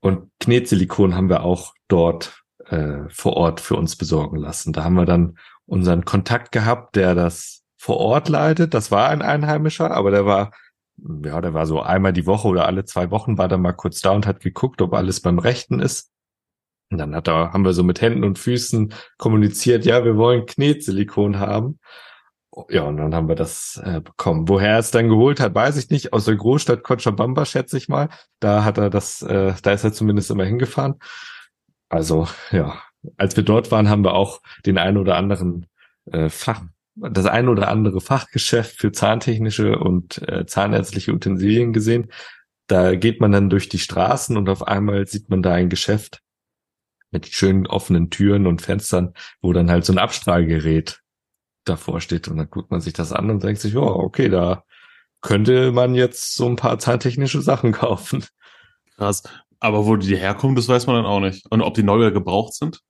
und Knetsilikon haben wir auch dort äh, vor Ort für uns besorgen lassen. Da haben wir dann unseren Kontakt gehabt, der das vor Ort leitet. Das war ein Einheimischer, aber der war ja, der war so einmal die Woche oder alle zwei Wochen war da mal kurz da und hat geguckt, ob alles beim Rechten ist. Und dann hat er, haben wir so mit Händen und Füßen kommuniziert, ja, wir wollen Knetsilikon haben. Ja, und dann haben wir das äh, bekommen. Woher er es dann geholt hat, weiß ich nicht. Aus der Großstadt Cochabamba, schätze ich mal. Da hat er das, äh, da ist er zumindest immer hingefahren. Also, ja, als wir dort waren, haben wir auch den einen oder anderen äh, Fach, das ein oder andere Fachgeschäft für zahntechnische und äh, zahnärztliche Utensilien gesehen. Da geht man dann durch die Straßen und auf einmal sieht man da ein Geschäft mit schönen offenen Türen und Fenstern, wo dann halt so ein Abstrahlgerät davor steht. Und dann guckt man sich das an und denkt sich, oh, okay, da könnte man jetzt so ein paar zahntechnische Sachen kaufen. Krass. Aber wo die herkommen, das weiß man dann auch nicht. Und ob die neu gebraucht sind?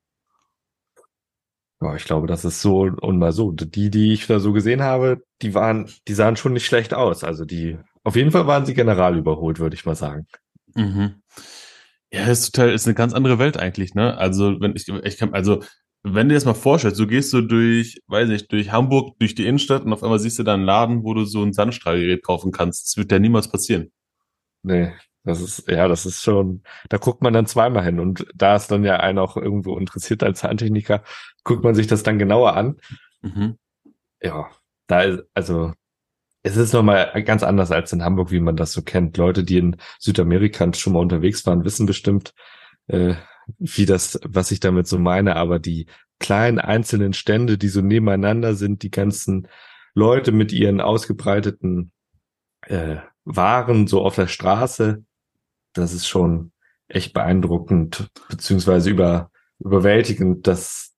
Ja, ich glaube, das ist so und mal so. Die, die ich da so gesehen habe, die waren, die sahen schon nicht schlecht aus. Also die, auf jeden Fall waren sie general überholt, würde ich mal sagen. Mhm. Ja, ist total, ist eine ganz andere Welt eigentlich, ne? Also, wenn ich, ich kann, also, wenn du dir das mal vorstellst, du gehst so durch, weiß nicht, durch Hamburg, durch die Innenstadt und auf einmal siehst du da einen Laden, wo du so ein Sandstrahlgerät kaufen kannst. Das wird ja niemals passieren. Nee, das ist, ja, das ist schon, da guckt man dann zweimal hin und da ist dann ja einer auch irgendwo interessiert als Zahntechniker, guckt man sich das dann genauer an. Mhm. Ja, da ist, also, es ist nochmal ganz anders als in Hamburg, wie man das so kennt. Leute, die in Südamerika schon mal unterwegs waren, wissen bestimmt, äh, wie das, was ich damit so meine, aber die kleinen einzelnen Stände, die so nebeneinander sind, die ganzen Leute mit ihren ausgebreiteten äh, Waren so auf der Straße, das ist schon echt beeindruckend, beziehungsweise über, überwältigend, das,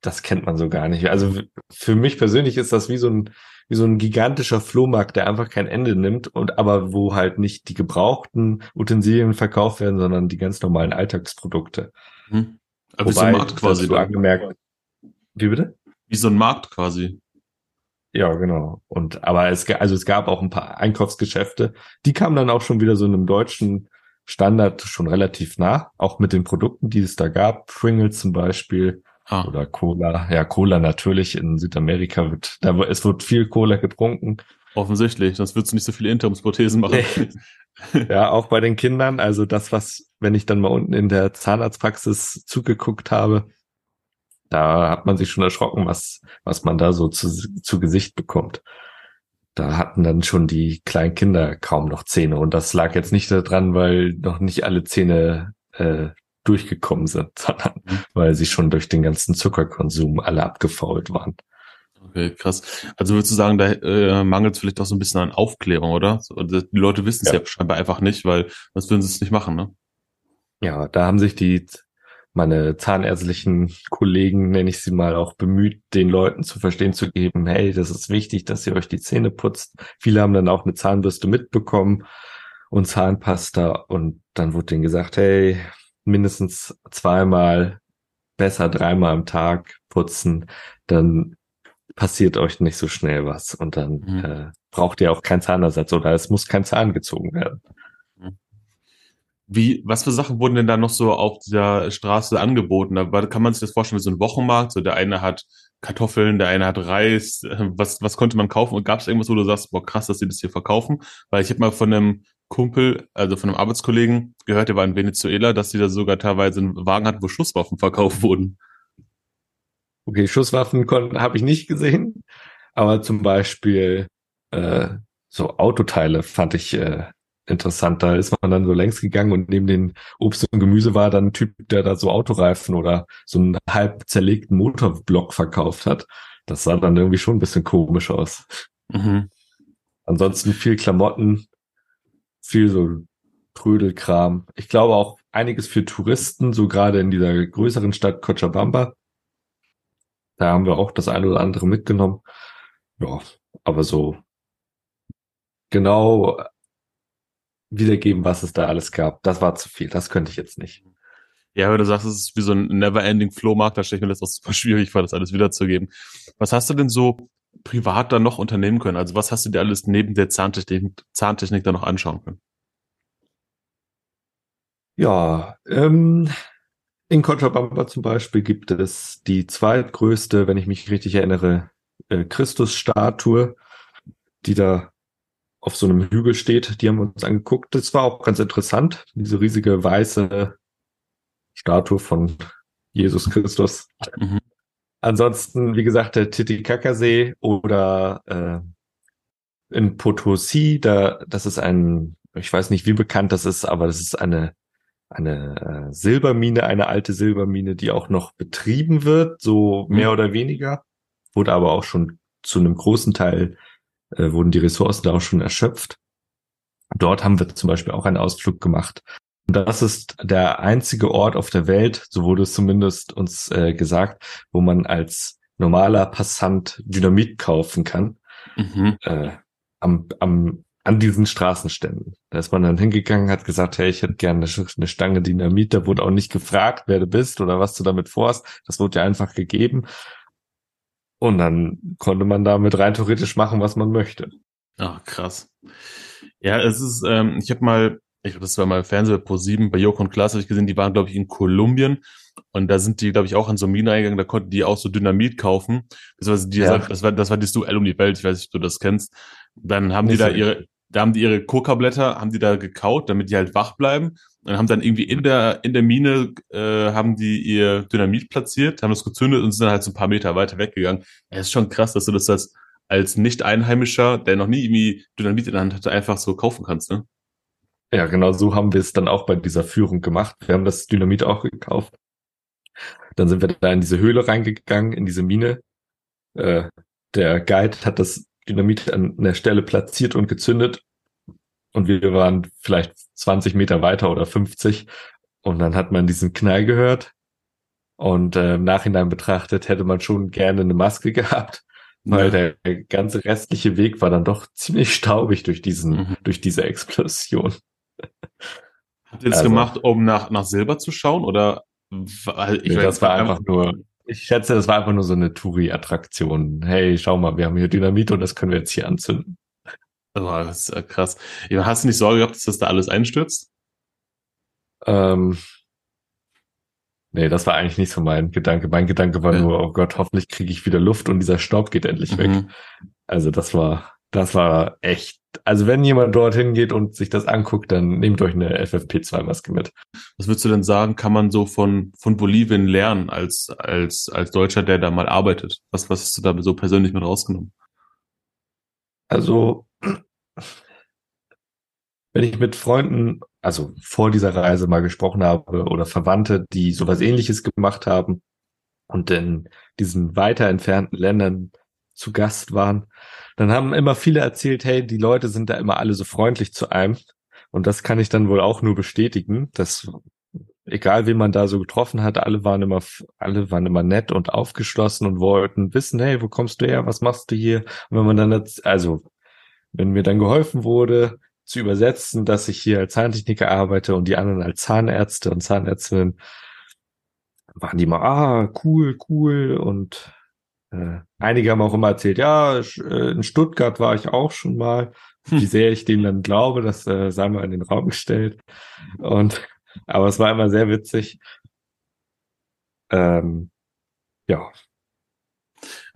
das kennt man so gar nicht. Also für mich persönlich ist das wie so ein, wie so ein gigantischer Flohmarkt, der einfach kein Ende nimmt und aber wo halt nicht die gebrauchten Utensilien verkauft werden, sondern die ganz normalen Alltagsprodukte. Hm. Aber Wobei, wie so ein Markt quasi. Angemerkt, wie bitte? Wie so ein Markt quasi. Ja, genau. Und aber es also es gab auch ein paar Einkaufsgeschäfte, die kamen dann auch schon wieder so einem deutschen Standard schon relativ nah, auch mit den Produkten, die es da gab. Pringles zum Beispiel ah. oder Cola. Ja, Cola natürlich in Südamerika wird, da es wird viel Cola getrunken. Offensichtlich, sonst würdest du nicht so viele Interimsprothesen machen. ja, auch bei den Kindern. Also das, was, wenn ich dann mal unten in der Zahnarztpraxis zugeguckt habe, da hat man sich schon erschrocken, was, was man da so zu, zu Gesicht bekommt. da hatten dann schon die kleinen Kinder kaum noch Zähne. Und das lag jetzt nicht daran, weil noch nicht alle Zähne äh, durchgekommen sind, sondern weil sie schon durch den ganzen Zuckerkonsum alle abgefault waren. Okay, krass. Also würdest du sagen, da äh, mangelt es vielleicht auch so ein bisschen an Aufklärung, oder? Die Leute wissen es ja. ja scheinbar einfach nicht, weil sonst würden sie es nicht machen, ne? Ja, da haben sich die meine zahnärztlichen Kollegen, nenne ich sie mal, auch bemüht, den Leuten zu verstehen zu geben, hey, das ist wichtig, dass ihr euch die Zähne putzt. Viele haben dann auch eine Zahnbürste mitbekommen und Zahnpasta und dann wurde denen gesagt, hey, mindestens zweimal, besser dreimal am Tag putzen, dann passiert euch nicht so schnell was und dann mhm. äh, braucht ihr auch keinen Zahnersatz oder es muss kein Zahn gezogen werden. Wie, was für Sachen wurden denn da noch so auf dieser Straße angeboten? Da kann man sich das vorstellen wie so ein Wochenmarkt. So der eine hat Kartoffeln, der eine hat Reis. Was, was konnte man kaufen? Und gab es irgendwas, wo du sagst, boah, krass, dass sie das hier verkaufen? Weil ich habe mal von einem Kumpel, also von einem Arbeitskollegen gehört, der war in Venezuela, dass die da sogar teilweise einen Wagen hatten, wo Schusswaffen verkauft wurden. Okay, Schusswaffen habe ich nicht gesehen, aber zum Beispiel äh, so Autoteile fand ich äh, interessant. Da ist man dann so längs gegangen und neben den Obst und Gemüse war dann ein Typ, der da so Autoreifen oder so einen halb zerlegten Motorblock verkauft hat. Das sah dann irgendwie schon ein bisschen komisch aus. Mhm. Ansonsten viel Klamotten, viel so Trödelkram. Ich glaube auch einiges für Touristen, so gerade in dieser größeren Stadt Cochabamba. Da haben wir auch das eine oder andere mitgenommen. Ja, aber so genau wiedergeben, was es da alles gab. Das war zu viel. Das könnte ich jetzt nicht. Ja, aber du sagst, es ist wie so ein never-ending Flohmarkt, da stelle ich mir das auch super schwierig vor, das alles wiederzugeben. Was hast du denn so privat dann noch unternehmen können? Also was hast du dir alles neben der Zahntechnik, Zahntechnik da noch anschauen können? Ja, ähm, in Cochabamba zum Beispiel gibt es die zweitgrößte, wenn ich mich richtig erinnere, äh, Christusstatue, die da auf so einem Hügel steht. Die haben wir uns angeguckt. Das war auch ganz interessant. Diese riesige weiße Statue von Jesus Christus. Mhm. Ansonsten, wie gesagt, der Titicacasee oder äh, in Potosi, da, das ist ein, ich weiß nicht, wie bekannt das ist, aber das ist eine eine äh, Silbermine, eine alte Silbermine, die auch noch betrieben wird, so mehr mhm. oder weniger, wurde aber auch schon zu einem großen Teil äh, wurden die Ressourcen da auch schon erschöpft. Dort haben wir zum Beispiel auch einen Ausflug gemacht. Und das ist der einzige Ort auf der Welt, so wurde es zumindest uns äh, gesagt, wo man als normaler Passant Dynamit kaufen kann. Mhm. Äh, am, am, an diesen Straßenständen. Da ist man dann hingegangen, hat gesagt, hey, ich hätte gerne eine, eine Stange Dynamit. Da wurde auch nicht gefragt, wer du bist oder was du damit vorhast. Das wurde ja einfach gegeben. Und dann konnte man damit rein theoretisch machen, was man möchte. Ah, krass. Ja, es ist, ähm, ich habe mal, ich glaube, das war mal Fernseher Pro 7 bei Joko und Klaas, habe ich gesehen, die waren, glaube ich, in Kolumbien. Und da sind die, glaube ich, auch an so Minen eingegangen, da konnten die auch so Dynamit kaufen. Das war, die, ja. das war, das war das Duell um die Welt, ich weiß nicht, ob du das kennst. Dann haben Nicht die da ihre, da haben die ihre Coca-Blätter, haben die da gekaut, damit die halt wach bleiben und haben dann irgendwie in der in der Mine äh, haben die ihr Dynamit platziert, haben das gezündet und sind dann halt so ein paar Meter weiter weggegangen. Es ist schon krass, dass du das als, als Nicht-Einheimischer, der noch nie irgendwie Dynamit in der Hand hatte, einfach so kaufen kannst, ne? Ja, genau so haben wir es dann auch bei dieser Führung gemacht. Wir haben das Dynamit auch gekauft. Dann sind wir da in diese Höhle reingegangen, in diese Mine. Äh, der Guide hat das Dynamit an der Stelle platziert und gezündet. Und wir waren vielleicht 20 Meter weiter oder 50. Und dann hat man diesen Knall gehört. Und äh, im Nachhinein betrachtet hätte man schon gerne eine Maske gehabt, weil ja. der ganze restliche Weg war dann doch ziemlich staubig durch diesen, mhm. durch diese Explosion. Habt ihr das also, gemacht, um nach, nach Silber zu schauen oder? Ich nee, das war einfach nur, ich schätze, das war einfach nur so eine Touri-Attraktion. Hey, schau mal, wir haben hier Dynamit und das können wir jetzt hier anzünden. Oh, das ist krass. Hast du nicht Sorge gehabt, dass das da alles einstürzt? Ähm, nee, das war eigentlich nicht so mein Gedanke. Mein Gedanke war ja. nur, oh Gott, hoffentlich kriege ich wieder Luft und dieser Staub geht endlich mhm. weg. Also das war, das war echt. Also wenn jemand dorthin geht und sich das anguckt, dann nehmt euch eine FFP2-Maske mit. Was würdest du denn sagen, kann man so von, von Bolivien lernen als, als, als Deutscher, der da mal arbeitet? Was, was hast du da so persönlich mit rausgenommen? Also, wenn ich mit Freunden, also vor dieser Reise mal gesprochen habe oder Verwandte, die sowas ähnliches gemacht haben und in diesen weiter entfernten Ländern zu Gast waren, dann haben immer viele erzählt, hey, die Leute sind da immer alle so freundlich zu einem. Und das kann ich dann wohl auch nur bestätigen, dass egal wen man da so getroffen hat, alle waren immer, alle waren immer nett und aufgeschlossen und wollten wissen, hey, wo kommst du her? Was machst du hier? Und wenn man dann, also, wenn mir dann geholfen wurde, zu übersetzen, dass ich hier als Zahntechniker arbeite und die anderen als Zahnärzte und Zahnärztinnen, waren die mal, ah, cool, cool und äh, einige haben auch immer erzählt, ja, äh, in Stuttgart war ich auch schon mal. Hm. Wie sehr ich dem dann glaube, das äh, sei mal in den Raum gestellt. Und aber es war immer sehr witzig. Ähm, ja.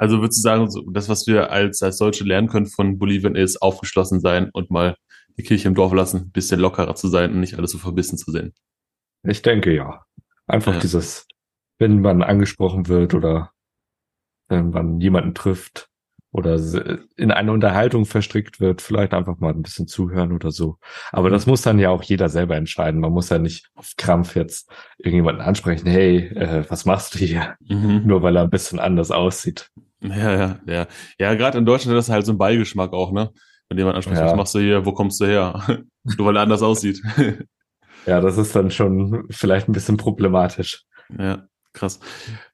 Also würdest du sagen, so, das, was wir als, als Deutsche lernen können von Bolivien, ist aufgeschlossen sein und mal die Kirche im Dorf lassen, bisschen lockerer zu sein und nicht alles so verbissen zu sehen. Ich denke ja. Einfach ja. dieses, wenn man angesprochen wird oder wenn man jemanden trifft oder in eine Unterhaltung verstrickt wird, vielleicht einfach mal ein bisschen zuhören oder so. Aber das muss dann ja auch jeder selber entscheiden. Man muss ja nicht auf Krampf jetzt irgendjemanden ansprechen, hey, äh, was machst du hier? Mhm. Nur weil er ein bisschen anders aussieht. Ja, ja, ja. Ja, gerade in Deutschland ist das halt so ein Beigeschmack auch, ne? Wenn jemand anspricht, ja. was machst du hier, wo kommst du her? Nur weil er anders aussieht. ja, das ist dann schon vielleicht ein bisschen problematisch. Ja. Krass.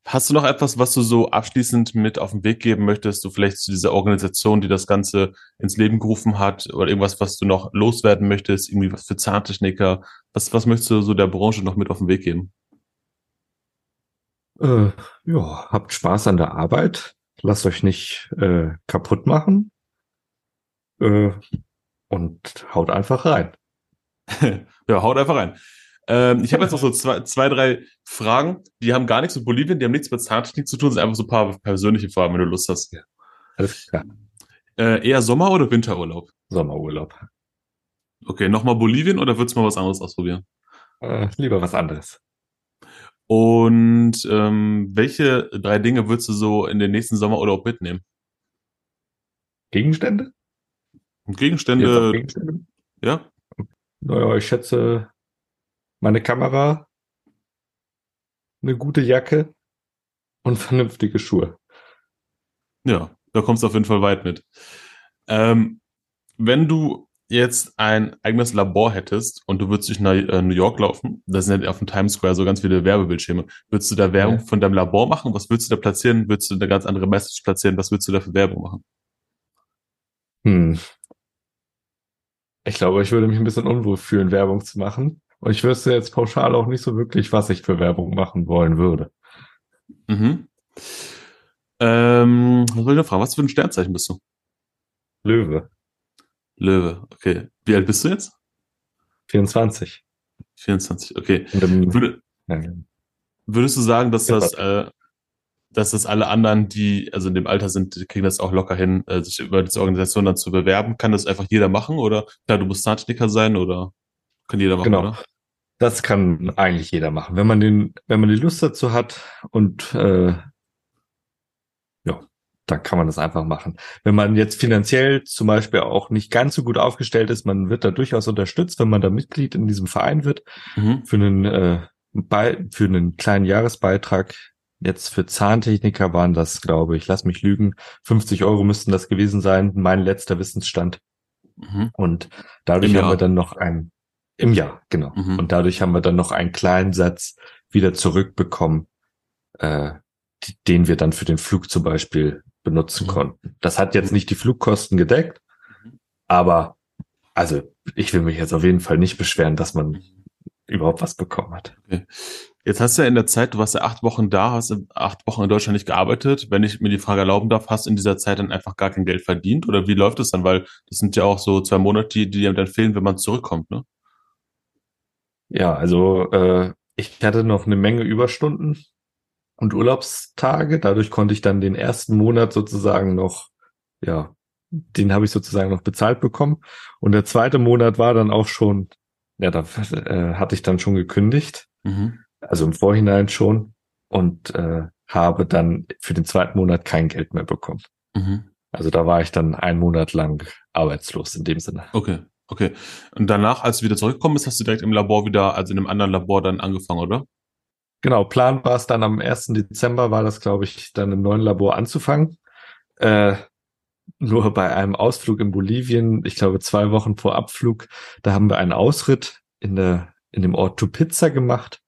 Hast du noch etwas, was du so abschließend mit auf den Weg geben möchtest, du vielleicht zu dieser Organisation, die das Ganze ins Leben gerufen hat, oder irgendwas, was du noch loswerden möchtest, irgendwie was für Zahntechniker? Was, was möchtest du so der Branche noch mit auf den Weg geben? Äh, ja, habt Spaß an der Arbeit, lasst euch nicht äh, kaputt machen äh, und haut einfach rein. ja, haut einfach rein. Ähm, ich habe jetzt noch so zwei, zwei, drei Fragen, die haben gar nichts mit Bolivien, die haben nichts mit Zahntechnik zu tun, sind einfach so ein paar persönliche Fragen, wenn du Lust hast. Ja. Alles klar. Äh, eher Sommer- oder Winterurlaub? Sommerurlaub. Okay, nochmal Bolivien oder würdest du mal was anderes ausprobieren? Äh, lieber was anderes. Und ähm, welche drei Dinge würdest du so in den nächsten Sommerurlaub mitnehmen? Gegenstände? Gegenstände. Gegenstände? Ja. Naja, ich schätze meine Kamera, eine gute Jacke und vernünftige Schuhe. Ja, da kommst du auf jeden Fall weit mit. Ähm, wenn du jetzt ein eigenes Labor hättest und du würdest durch nach äh, New York laufen, da sind ja auf dem Times Square so ganz viele Werbebildschirme, würdest du da Werbung ja. von deinem Labor machen? Was würdest du da platzieren? Würdest du eine ganz andere Message platzieren? Was würdest du da für Werbung machen? Hm. Ich glaube, ich würde mich ein bisschen unwohl fühlen, Werbung zu machen. Und ich wüsste jetzt pauschal auch nicht so wirklich, was ich für Werbung machen wollen würde. Mhm. Ähm, was soll ich noch fragen? Was für ein Sternzeichen bist du? Löwe. Löwe, okay. Wie alt bist du jetzt? 24. 24, okay. Würde, ja. Würdest du sagen, dass das, äh, dass das alle anderen, die also in dem Alter sind, die kriegen das auch locker hin, äh, sich über diese Organisation dann zu bewerben? Kann das einfach jeder machen oder klar, du musst Zahntechniker sein oder? Kann jeder machen, genau. Oder? Das kann eigentlich jeder machen. Wenn man den, wenn man die Lust dazu hat und äh, dann kann man das einfach machen. Wenn man jetzt finanziell zum Beispiel auch nicht ganz so gut aufgestellt ist, man wird da durchaus unterstützt, wenn man da Mitglied in diesem Verein wird, mhm. für einen äh, bei, für einen kleinen Jahresbeitrag. Jetzt für Zahntechniker waren das, glaube ich, lass mich lügen, 50 Euro müssten das gewesen sein, mein letzter Wissensstand. Mhm. Und dadurch haben wir dann noch ein im Jahr, genau. Mhm. Und dadurch haben wir dann noch einen kleinen Satz wieder zurückbekommen, äh, den wir dann für den Flug zum Beispiel benutzen mhm. konnten. Das hat jetzt nicht die Flugkosten gedeckt, mhm. aber also ich will mich jetzt auf jeden Fall nicht beschweren, dass man mhm. überhaupt was bekommen hat. Okay. Jetzt hast du ja in der Zeit, du warst ja acht Wochen da, hast acht Wochen in Deutschland nicht gearbeitet. Wenn ich mir die Frage erlauben darf, hast du in dieser Zeit dann einfach gar kein Geld verdient? Oder wie läuft es dann? Weil das sind ja auch so zwei Monate, die dir dann fehlen, wenn man zurückkommt, ne? Ja, also äh, ich hatte noch eine Menge Überstunden und Urlaubstage. Dadurch konnte ich dann den ersten Monat sozusagen noch, ja, den habe ich sozusagen noch bezahlt bekommen. Und der zweite Monat war dann auch schon, ja, da äh, hatte ich dann schon gekündigt. Mhm. Also im Vorhinein schon und äh, habe dann für den zweiten Monat kein Geld mehr bekommen. Mhm. Also da war ich dann einen Monat lang arbeitslos in dem Sinne. Okay, okay. Und danach, als du wieder zurückgekommen bist, hast du direkt im Labor wieder, also in einem anderen Labor dann angefangen, oder? Genau, Plan war es dann am 1. Dezember, war das, glaube ich, dann im neuen Labor anzufangen. Äh, nur bei einem Ausflug in Bolivien, ich glaube zwei Wochen vor Abflug, da haben wir einen Ausritt in der in dem Ort Tupizza gemacht.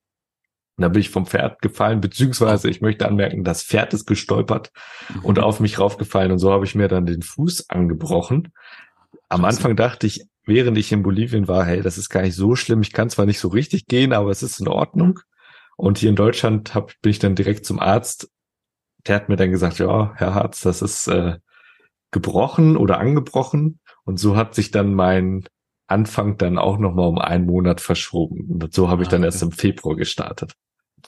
Und da bin ich vom Pferd gefallen, beziehungsweise ich möchte anmerken, das Pferd ist gestolpert mhm. und auf mich raufgefallen und so habe ich mir dann den Fuß angebrochen. Am Anfang dachte ich, während ich in Bolivien war, hey, das ist gar nicht so schlimm. Ich kann zwar nicht so richtig gehen, aber es ist in Ordnung. Und hier in Deutschland hab, bin ich dann direkt zum Arzt. Der hat mir dann gesagt, ja, Herr Harz, das ist äh, gebrochen oder angebrochen. Und so hat sich dann mein Anfang dann auch nochmal um einen Monat verschoben. Und so habe ich dann okay. erst im Februar gestartet.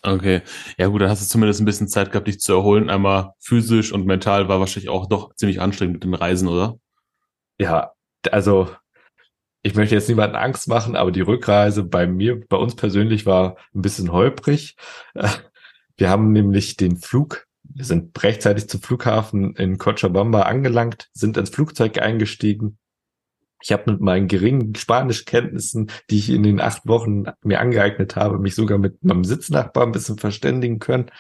Okay. Ja gut, dann hast du zumindest ein bisschen Zeit gehabt, dich zu erholen. Einmal physisch und mental war wahrscheinlich auch doch ziemlich anstrengend mit den Reisen, oder? Ja, also ich möchte jetzt niemanden Angst machen, aber die Rückreise bei mir, bei uns persönlich war ein bisschen holprig. Wir haben nämlich den Flug wir sind rechtzeitig zum Flughafen in Cochabamba angelangt, sind ins Flugzeug eingestiegen. Ich habe mit meinen geringen Spanischkenntnissen, die ich in den acht Wochen mir angeeignet habe, mich sogar mit meinem Sitznachbar ein bisschen verständigen können.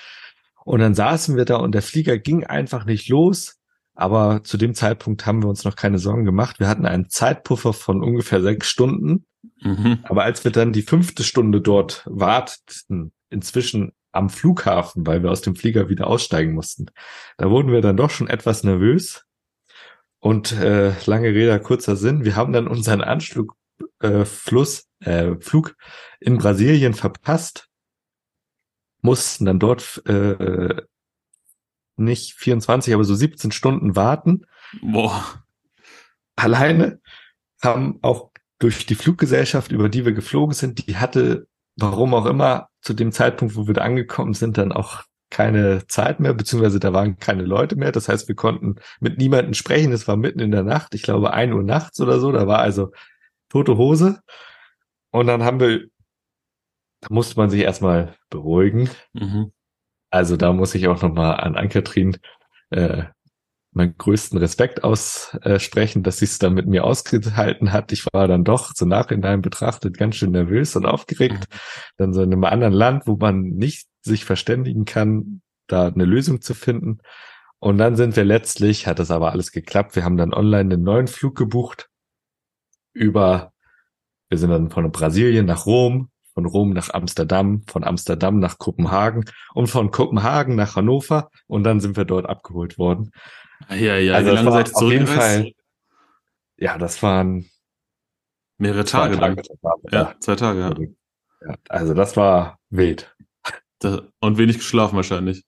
Und dann saßen wir da und der Flieger ging einfach nicht los. Aber zu dem Zeitpunkt haben wir uns noch keine Sorgen gemacht. Wir hatten einen Zeitpuffer von ungefähr sechs Stunden. Mhm. Aber als wir dann die fünfte Stunde dort warteten, inzwischen am Flughafen, weil wir aus dem Flieger wieder aussteigen mussten. Da wurden wir dann doch schon etwas nervös. Und äh, lange Rede, kurzer Sinn, wir haben dann unseren Anflug äh, Fluss, äh, Flug in Brasilien verpasst, mussten dann dort äh, nicht 24, aber so 17 Stunden warten. Boah. Alleine haben auch durch die Fluggesellschaft, über die wir geflogen sind, die hatte warum auch immer, zu dem Zeitpunkt, wo wir da angekommen sind, dann auch keine Zeit mehr, beziehungsweise da waren keine Leute mehr. Das heißt, wir konnten mit niemandem sprechen. Es war mitten in der Nacht, ich glaube ein Uhr nachts oder so. Da war also tote Hose. Und dann haben wir, da musste man sich erstmal beruhigen. Mhm. Also da muss ich auch nochmal an Ankatrin äh, meinen größten Respekt aussprechen, dass sie es dann mit mir ausgehalten hat. Ich war dann doch so nachhinein betrachtet ganz schön nervös und aufgeregt. Mhm. Dann so in einem anderen Land, wo man nicht sich verständigen kann, da eine Lösung zu finden. Und dann sind wir letztlich, hat das aber alles geklappt. Wir haben dann online einen neuen Flug gebucht über, wir sind dann von Brasilien nach Rom, von Rom nach Amsterdam, von Amsterdam nach Kopenhagen und von Kopenhagen nach Hannover und dann sind wir dort abgeholt worden. Ja, ja, also wie lange seid ihr zurückgereist? Ja, das waren mehrere Tage, Tage dann. Ja, zwei Tage, ja. ja. Also das war wild. und wenig geschlafen wahrscheinlich.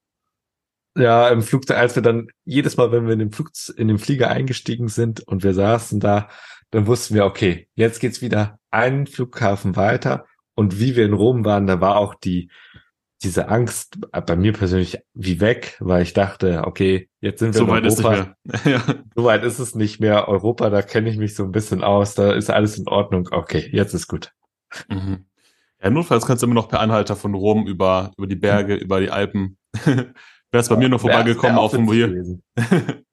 Ja, im Flugzeug, als wir dann jedes Mal, wenn wir in den, Flug, in den Flieger eingestiegen sind und wir saßen da, dann wussten wir, okay, jetzt geht's wieder einen Flughafen weiter. Und wie wir in Rom waren, da war auch die, diese Angst bei mir persönlich wie weg, weil ich dachte, okay, jetzt sind wir so weit Europa. Ist nicht mehr. So weit ist es nicht mehr. Europa, da kenne ich mich so ein bisschen aus, da ist alles in Ordnung. Okay, jetzt ist gut. Mhm. Ja, notfalls kannst du immer noch per Anhalter von Rom über, über die Berge, über die Alpen. Wär's bei ja, mir noch vorbeigekommen auf dem hier.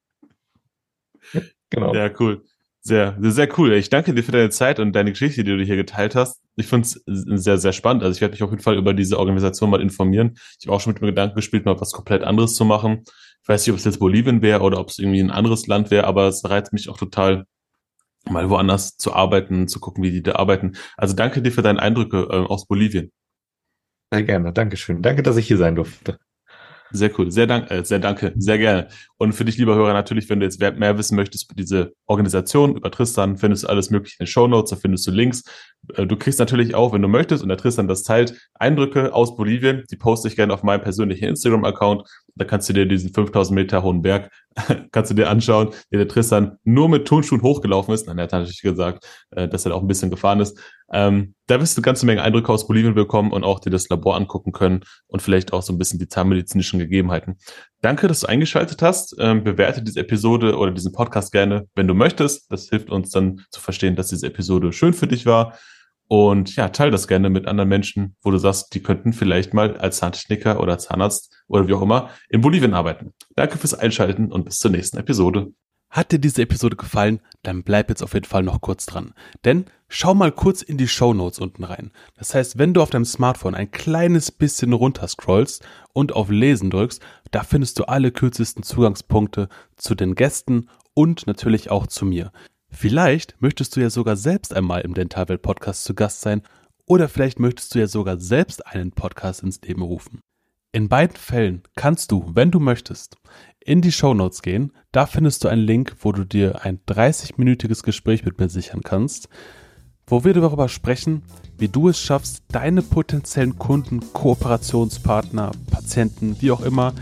genau. Ja, cool. Sehr, sehr cool. Ich danke dir für deine Zeit und deine Geschichte, die du hier geteilt hast. Ich finde es sehr, sehr spannend. Also ich werde mich auf jeden Fall über diese Organisation mal informieren. Ich habe auch schon mit dem Gedanken gespielt, mal was komplett anderes zu machen. Ich weiß nicht, ob es jetzt Bolivien wäre oder ob es irgendwie ein anderes Land wäre, aber es reizt mich auch total, mal woanders zu arbeiten, zu gucken, wie die da arbeiten. Also danke dir für deine Eindrücke äh, aus Bolivien. Sehr gerne. Dankeschön. Danke, dass ich hier sein durfte. Sehr cool. Sehr, dank, äh, sehr danke. Sehr gerne. Und für dich, lieber Hörer, natürlich, wenn du jetzt mehr wissen möchtest über diese Organisation, über Tristan, findest du alles mögliche in den Show Notes, da findest du Links. Äh, du kriegst natürlich auch, wenn du möchtest, und der Tristan das teilt, Eindrücke aus Bolivien. Die poste ich gerne auf meinem persönlichen Instagram-Account. Da kannst du dir diesen 5000 Meter hohen Berg, kannst du dir anschauen, der der Tristan nur mit Turnschuhen hochgelaufen ist. Nein, er hat natürlich gesagt, äh, dass er da auch ein bisschen gefahren ist. Ähm, da wirst du eine ganze Menge Eindrücke aus Bolivien bekommen und auch dir das Labor angucken können und vielleicht auch so ein bisschen die zahnmedizinischen Gegebenheiten. Danke, dass du eingeschaltet hast. Ähm, bewerte diese Episode oder diesen Podcast gerne, wenn du möchtest. Das hilft uns dann zu verstehen, dass diese Episode schön für dich war. Und ja, teile das gerne mit anderen Menschen, wo du sagst, die könnten vielleicht mal als Zahntechniker oder Zahnarzt oder wie auch immer in Bolivien arbeiten. Danke fürs Einschalten und bis zur nächsten Episode. Hat dir diese Episode gefallen, dann bleib jetzt auf jeden Fall noch kurz dran. Denn schau mal kurz in die Show Notes unten rein. Das heißt, wenn du auf deinem Smartphone ein kleines bisschen runter scrollst und auf Lesen drückst, da findest du alle kürzesten Zugangspunkte zu den Gästen und natürlich auch zu mir. Vielleicht möchtest du ja sogar selbst einmal im Dentalwelt Podcast zu Gast sein oder vielleicht möchtest du ja sogar selbst einen Podcast ins Leben rufen. In beiden Fällen kannst du, wenn du möchtest, in die Show Notes gehen. Da findest du einen Link, wo du dir ein 30-minütiges Gespräch mit mir sichern kannst, wo wir darüber sprechen, wie du es schaffst, deine potenziellen Kunden, Kooperationspartner, Patienten, wie auch immer,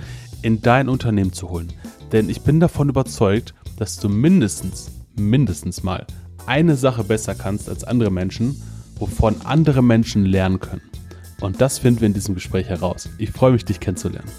in dein Unternehmen zu holen. Denn ich bin davon überzeugt, dass du mindestens, mindestens mal eine Sache besser kannst als andere Menschen, wovon andere Menschen lernen können. Und das finden wir in diesem Gespräch heraus. Ich freue mich, dich kennenzulernen.